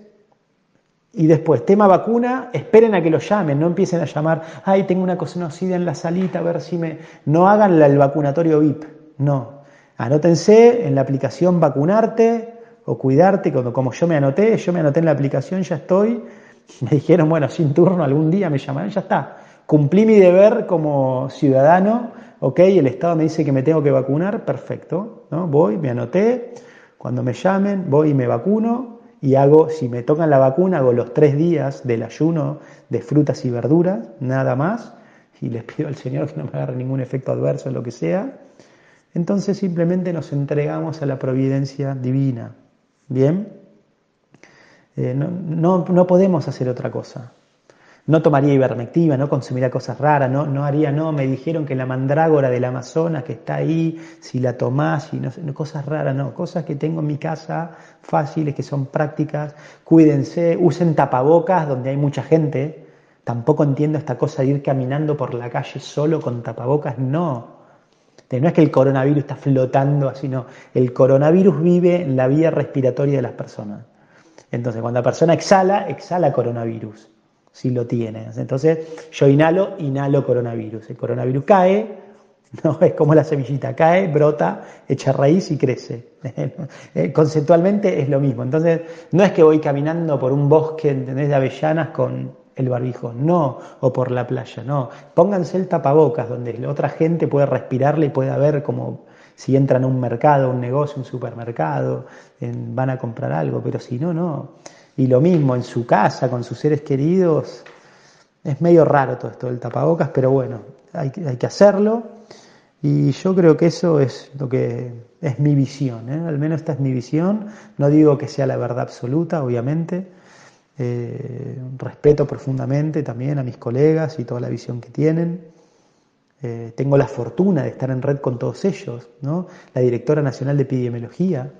y después, tema vacuna, esperen a que lo llamen, no empiecen a llamar, ay, tengo una conocida en la salita, a ver si me... No hagan el vacunatorio VIP, no. Anótense en la aplicación vacunarte o cuidarte, como, como yo me anoté, yo me anoté en la aplicación, ya estoy, (laughs) me dijeron, bueno, sin turno algún día me llamarán, ya está Cumplí mi deber como ciudadano, ok, el Estado me dice que me tengo que vacunar, perfecto, ¿no? Voy, me anoté, cuando me llamen, voy y me vacuno y hago, si me tocan la vacuna, hago los tres días del ayuno de frutas y verduras, nada más, y les pido al Señor que no me agarre ningún efecto adverso lo que sea. Entonces simplemente nos entregamos a la providencia divina. ¿Bien? Eh, no, no podemos hacer otra cosa no tomaría ivermectina, no consumiría cosas raras, no, no haría, no, me dijeron que la mandrágora del Amazonas que está ahí, si la tomás, y no, no, cosas raras, no, cosas que tengo en mi casa, fáciles, que son prácticas, cuídense, usen tapabocas donde hay mucha gente, tampoco entiendo esta cosa de ir caminando por la calle solo con tapabocas, no. No es que el coronavirus está flotando así, no. El coronavirus vive en la vía respiratoria de las personas. Entonces, cuando la persona exhala, exhala coronavirus. Si lo tienes. Entonces, yo inhalo, inhalo coronavirus. El coronavirus cae, (laughs) no es como la semillita, cae, brota, echa raíz y crece. (laughs) Eh, conceptualmente es lo mismo. Entonces, no es que voy caminando por un bosque, ¿entendés? De avellanas con el barbijo, no, o por la playa, no. Pónganse el tapabocas donde la otra gente puede respirarle y pueda ver como si entran a un mercado, un negocio, un supermercado, van a comprar algo, pero si no, no. Y lo mismo en su casa, con sus seres queridos, es medio raro todo esto del tapabocas, pero bueno, hay, hay que hacerlo. Y yo creo que eso es lo que es mi visión, ¿eh? al menos esta es mi visión. No digo que sea la verdad absoluta, obviamente. Eh, respeto profundamente también a mis colegas y toda la visión que tienen. Eh, tengo la fortuna de estar en red con todos ellos, ¿no? La directora nacional de epidemiología,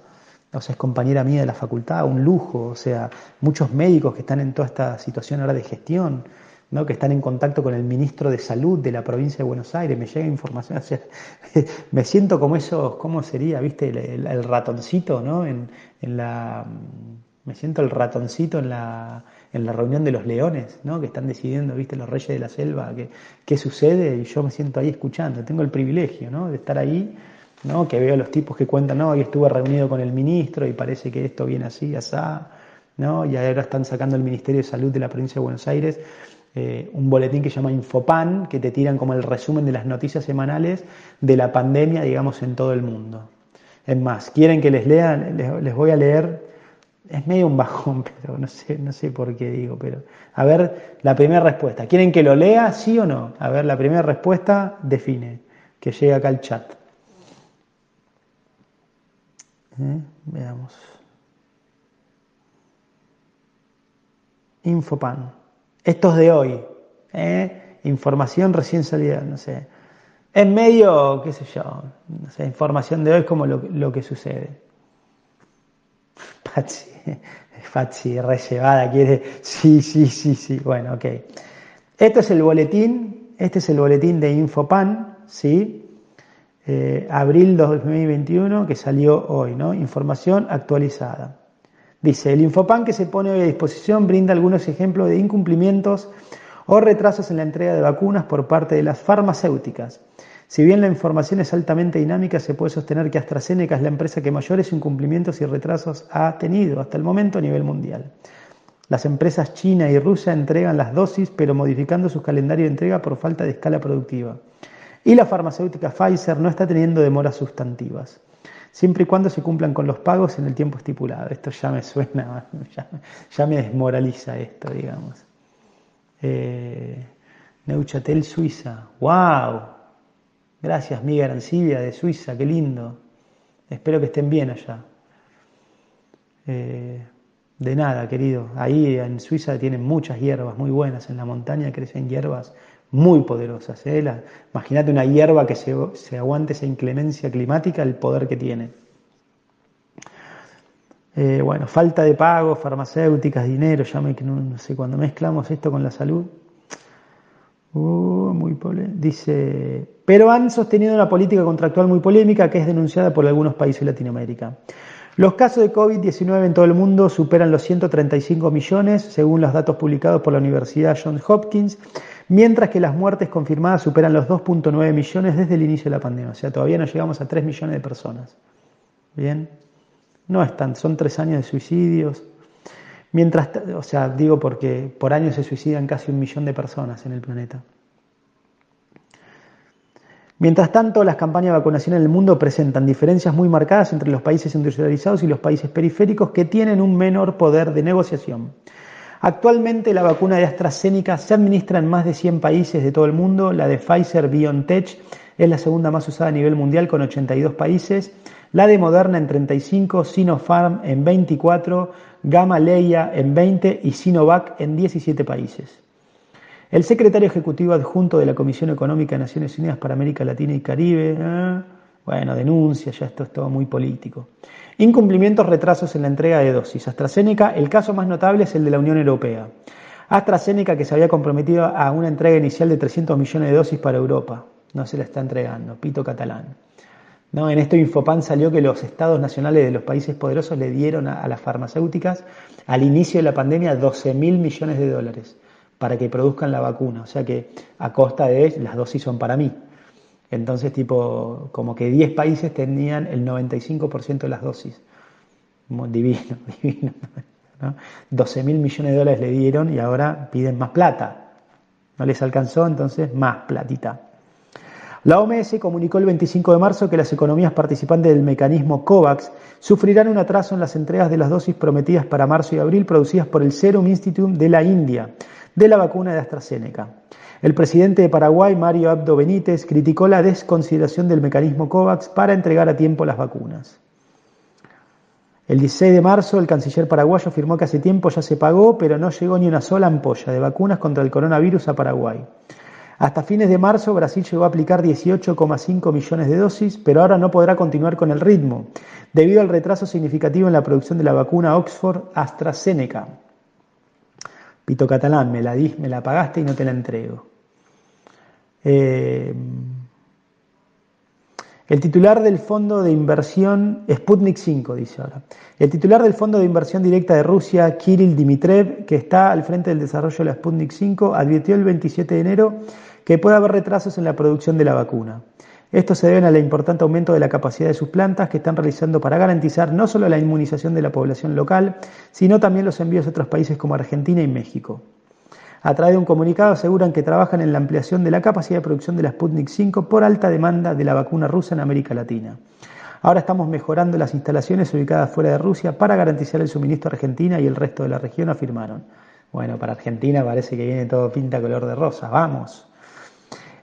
o sea, es compañera mía de la facultad, un lujo, o sea, muchos médicos que están en toda esta situación ahora de gestión, ¿no? que están en contacto con el ministro de Salud de la provincia de Buenos Aires, me llega información, (laughs) me siento como esos, ¿cómo sería, viste, el, ratoncito, ¿no? En, en, la, me siento el ratoncito en la, en la reunión de los leones, ¿no? Que están decidiendo, viste, los reyes de la selva, qué, qué sucede, y yo me siento ahí escuchando, tengo el privilegio, ¿no? De estar ahí que veo los tipos que cuentan, no, hoy estuve reunido con el ministro y parece que esto viene así, asá, ¿no? y ahora están sacando el Ministerio de Salud de la provincia de Buenos Aires eh, un boletín que se llama Infopan, que te tiran como el resumen de las noticias semanales de la pandemia, digamos, en todo el mundo. Es más, quieren que les lea, les, voy a leer, es medio un bajón, (laughs) pero no sé, no sé por qué digo, pero a ver, la primera respuesta, ¿quieren que lo lea, sí o no? A ver, la primera respuesta define, que llegue acá al chat. Veamos. Infopan. Estos de hoy. ¿eh? Información recién salida, no sé. En medio, qué sé yo, no sé, información de hoy es como lo, que sucede. Patsy, Patsy, rellevada, quiere. Sí, sí, sí, sí. Bueno, ok. Esto es el boletín, este es el boletín de Infopan, ¿sí? Eh, abril 2021 que salió hoy, ¿no? Información actualizada. Dice, el Infopan que se pone hoy a disposición brinda algunos ejemplos de incumplimientos o retrasos en la entrega de vacunas por parte de las farmacéuticas. Si bien la información es altamente dinámica, se puede sostener que AstraZeneca es la empresa que mayores incumplimientos y retrasos ha tenido hasta el momento a nivel mundial. Las empresas China y Rusia entregan las dosis, pero modificando su calendario de entrega por falta de escala productiva. Y la farmacéutica Pfizer no está teniendo demoras sustantivas, siempre y cuando se cumplan con los pagos en el tiempo estipulado. Esto ya me suena, (laughs) ya, me desmoraliza esto, digamos. Eh, Neuchatel, Suiza. ¡Wow! Gracias, Miguel Arancibia de Suiza, qué lindo. Espero que estén bien allá. Eh, de nada, querido. Ahí en Suiza tienen muchas hierbas muy buenas. En la montaña crecen hierbas muy poderosas. ¿eh? imagínate una hierba que se, aguante esa inclemencia climática, el poder que tiene. Eh, bueno, falta de pago, farmacéuticas, dinero, ya me, no, sé, cuando mezclamos esto con la salud, uh, muy dice, pero han sostenido una política contractual muy polémica que es denunciada por algunos países de Latinoamérica. Los casos de COVID-19 en todo el mundo superan los 135 millones, según los datos publicados por la Universidad Johns Hopkins, mientras que las muertes confirmadas superan los 2.9 millones desde el inicio de la pandemia. O sea, todavía no llegamos a 3 millones de personas. Bien, no es tanto, son tres años de suicidios. Mientras, o sea, digo porque por año se suicidan casi un millón de personas en el planeta. Mientras tanto, las campañas de vacunación en el mundo presentan diferencias muy marcadas entre los países industrializados y los países periféricos que tienen un menor poder de negociación. Actualmente la vacuna de AstraZeneca se administra en más de 100 países de todo el mundo. La de Pfizer BioNTech es la segunda más usada a nivel mundial con 82 países. La de Moderna en 35, Sinopharm en 24, Gamaleya en 20 y Sinovac en 17 países. El secretario ejecutivo adjunto de la Comisión Económica de Naciones Unidas para América Latina y Caribe, ¿eh? bueno, denuncia, ya esto es todo muy político. Incumplimientos, retrasos en la entrega de dosis. AstraZeneca, el caso más notable es el de la Unión Europea. AstraZeneca, que se había comprometido a una entrega inicial de 300 millones de dosis para Europa, no se la está entregando, pito catalán. ¿No? En esto Infopan salió que los estados nacionales de los países poderosos le dieron a, las farmacéuticas al inicio de la pandemia 12 mil millones de dólares para que produzcan la vacuna. O sea que a costa de las dosis son para mí. Entonces, tipo, como que 10 países tenían el 95% de las dosis. Divino, (laughs) divino. 12 mil millones de dólares le dieron y ahora piden más plata. No les alcanzó, entonces más platita. La OMS comunicó el 25 de marzo que las economías participantes del mecanismo COVAX sufrirán un atraso en las entregas de las dosis prometidas para marzo y abril producidas por el Serum Institute de la India de la vacuna de AstraZeneca. El presidente de Paraguay, Mario Abdo Benítez, criticó la desconsideración del mecanismo COVAX para entregar a tiempo las vacunas. El 16 de marzo, el canciller paraguayo afirmó que hace tiempo ya se pagó, pero no llegó ni una sola ampolla de vacunas contra el coronavirus a Paraguay. Hasta fines de marzo, Brasil llegó a aplicar 18,5 millones de dosis, pero ahora no podrá continuar con el ritmo, debido al retraso significativo en la producción de la vacuna Oxford AstraZeneca. Pito catalán, me la, me la pagaste y no te la entrego. Eh, el titular del fondo de inversión, Sputnik 5, dice ahora. El titular del fondo de inversión directa de Rusia, Kirill Dimitrev, que está al frente del desarrollo de la Sputnik 5, advirtió el 27 de enero que puede haber retrasos en la producción de la vacuna. Esto se debe al importante aumento de la capacidad de sus plantas que están realizando para garantizar no solo la inmunización de la población local, sino también los envíos a otros países como Argentina y México. A través de un comunicado aseguran que trabajan en la ampliación de la capacidad de producción de la Sputnik 5 por alta demanda de la vacuna rusa en América Latina. Ahora estamos mejorando las instalaciones ubicadas fuera de Rusia para garantizar el suministro a Argentina y el resto de la región, afirmaron. Bueno, para Argentina parece que viene todo pinta color de rosa. Vamos.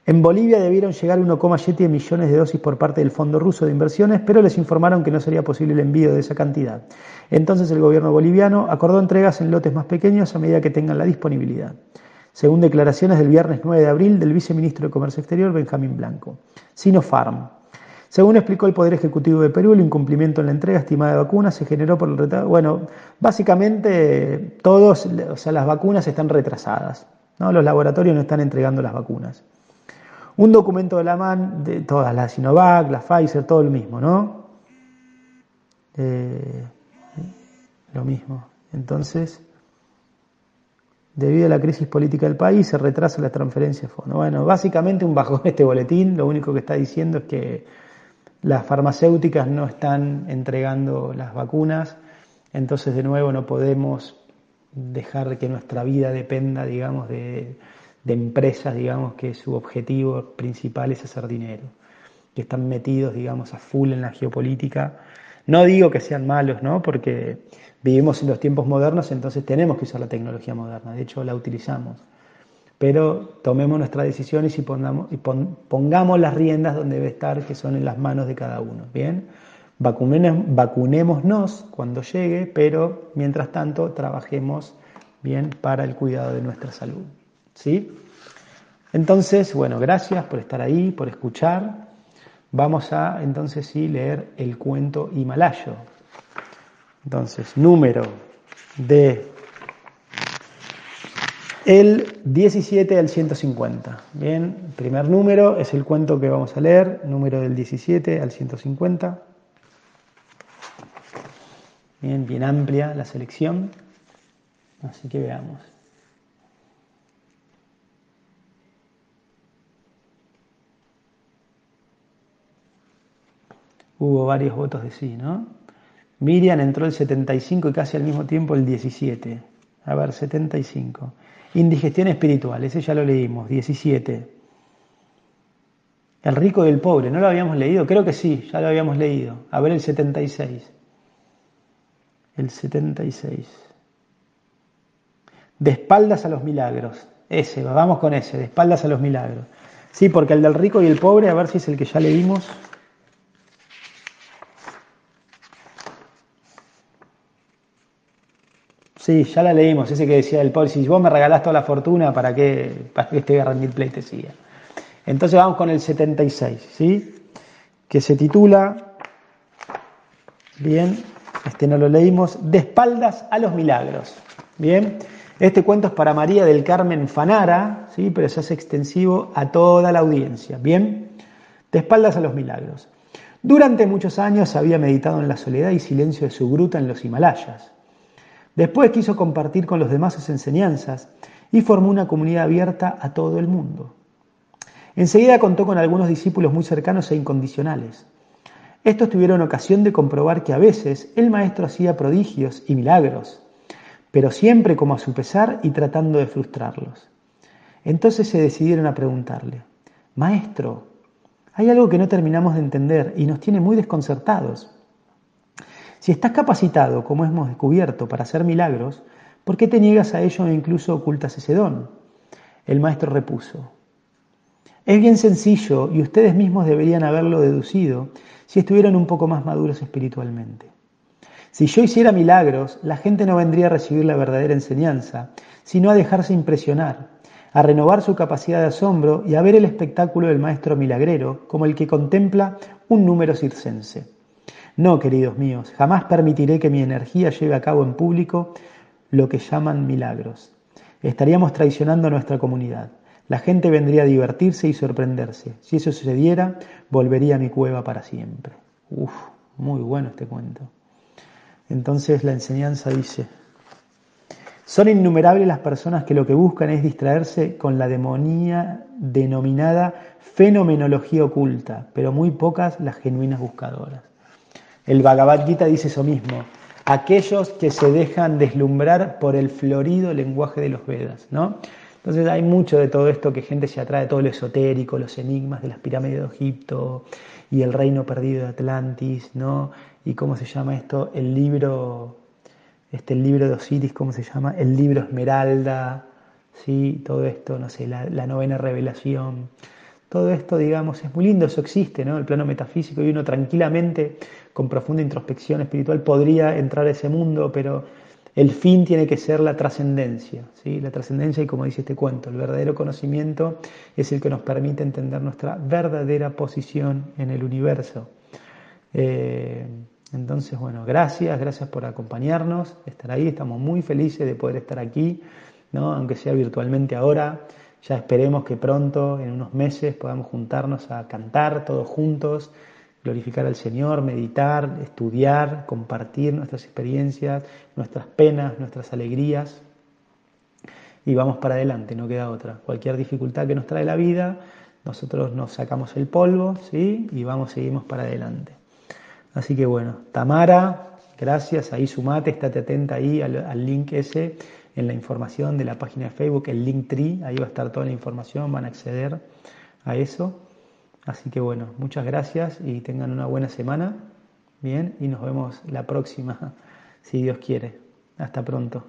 En Bolivia debieron llegar 1,7 millones de dosis por parte del Fondo Ruso de Inversiones, pero les informaron que no sería posible el envío de esa cantidad. Entonces el gobierno boliviano acordó entregas en lotes más pequeños a medida que tengan la disponibilidad, según declaraciones del viernes 9 de abril del viceministro de Comercio Exterior, Benjamín Blanco. Sinopharm. Según explicó el Poder Ejecutivo de Perú, el incumplimiento en la entrega estimada de vacunas se generó por el retraso. Bueno, básicamente todos, o sea, las vacunas están retrasadas. ¿no? Los laboratorios no están entregando las vacunas. Un documento de la MAN, de todas, la Sinovac, la Pfizer, todo lo mismo, ¿no? Eh, lo mismo. Entonces, debido a la crisis política del país, se retrasa la transferencia de fondos. Bueno, básicamente un bajón (laughs) este boletín, lo único que está diciendo es que las farmacéuticas no están entregando las vacunas, entonces de nuevo no podemos dejar que nuestra vida dependa, digamos, de de empresas, digamos, que su objetivo principal es hacer dinero, que están metidos, digamos, a full en la geopolítica. No digo que sean malos, ¿no? Porque vivimos en los tiempos modernos, entonces tenemos que usar la tecnología moderna, de hecho la utilizamos. Pero tomemos nuestras decisiones y, pongamos, pongamos las riendas donde debe estar, que son en las manos de cada uno. ¿Bien? vacunémonos cuando llegue, pero mientras tanto trabajemos bien para el cuidado de nuestra salud. ¿Sí? Entonces, bueno, gracias por estar ahí, por escuchar. Vamos a entonces sí leer el cuento himalayo. Entonces, número de el 17 al 150. Bien, primer número es el cuento que vamos a leer, número del 17 al 150. Bien, bien amplia la selección. Así que veamos. Hubo varios votos de sí, ¿no? Miriam entró el 75 y casi al mismo tiempo el 17. A ver, 75. Indigestión espiritual, ese ya lo leímos, 17. El rico y el pobre, ¿no lo habíamos leído? Creo que sí, ya lo habíamos leído. A ver el 76. El 76. De espaldas a los milagros. Ese, vamos con ese, de espaldas a los milagros. Sí, porque el del rico y el pobre, a ver si es el que ya leímos. Sí, ya la leímos, ese que decía el pobre, si vos me regalás toda la fortuna, ¿para qué, para que te voy a pleitesía? Entonces vamos con el 76, ¿sí? Que se titula, bien, este no lo leímos, De espaldas a los milagros, bien. Este cuento es para María del Carmen Fanara, ¿sí? pero se hace extensivo a toda la audiencia, bien. De espaldas a los milagros. Durante muchos años había meditado en la soledad y silencio de su gruta en los Himalayas. Después quiso compartir con los demás sus enseñanzas y formó una comunidad abierta a todo el mundo. Enseguida contó con algunos discípulos muy cercanos e incondicionales. Estos tuvieron ocasión de comprobar que a veces el maestro hacía prodigios y milagros, pero siempre como a su pesar y tratando de frustrarlos. Entonces se decidieron a preguntarle, Maestro, hay algo que no terminamos de entender y nos tiene muy desconcertados. Si estás capacitado, como hemos descubierto, para hacer milagros, ¿por qué te niegas a ello e incluso ocultas ese don? El maestro repuso, es bien sencillo y ustedes mismos deberían haberlo deducido si estuvieran un poco más maduros espiritualmente. Si yo hiciera milagros, la gente no vendría a recibir la verdadera enseñanza, sino a dejarse impresionar, a renovar su capacidad de asombro y a ver el espectáculo del maestro milagrero como el que contempla un número circense. No, queridos míos, jamás permitiré que mi energía lleve a cabo en público lo que llaman milagros. Estaríamos traicionando a nuestra comunidad. La gente vendría a divertirse y sorprenderse. Si eso sucediera, volvería a mi cueva para siempre. Uf, muy bueno este cuento. Entonces la enseñanza dice, son innumerables las personas que lo que buscan es distraerse con la demonía denominada fenomenología oculta, pero muy pocas las genuinas buscadoras. El Bhagavad Gita dice eso mismo, aquellos que se dejan deslumbrar por el florido lenguaje de los Vedas, ¿no? Entonces hay mucho de todo esto que gente se atrae, todo lo esotérico, los enigmas de las pirámides de Egipto y el reino perdido de Atlantis, ¿no? Y cómo se llama esto, el libro, este, el libro de Osiris, ¿cómo se llama? El libro Esmeralda, ¿sí? Todo esto, no sé, la, la novena revelación. Todo esto, digamos, es muy lindo, eso existe, ¿no? El plano metafísico y uno tranquilamente, con profunda introspección espiritual, podría entrar a ese mundo, pero el fin tiene que ser la trascendencia, ¿sí? la trascendencia y como dice este cuento, el verdadero conocimiento es el que nos permite entender nuestra verdadera posición en el universo. Eh, entonces, bueno, gracias, gracias por acompañarnos, estar ahí, estamos muy felices de poder estar aquí, ¿no? aunque sea virtualmente ahora, ya esperemos que pronto, en unos meses, podamos juntarnos a cantar todos juntos glorificar al Señor, meditar, estudiar, compartir nuestras experiencias, nuestras penas, nuestras alegrías. Y vamos para adelante, no queda otra. Cualquier dificultad que nos trae la vida, nosotros nos sacamos el polvo, ¿sí? Y vamos, seguimos para adelante. Así que bueno, Tamara, gracias, ahí sumate, estate atenta ahí al, link ese en la información de la página de Facebook, el link tree, ahí va a estar toda la información, van a acceder a eso. Así que bueno, muchas gracias y tengan una buena semana. Bien, y nos vemos la próxima, (laughs) si Dios quiere. Hasta pronto.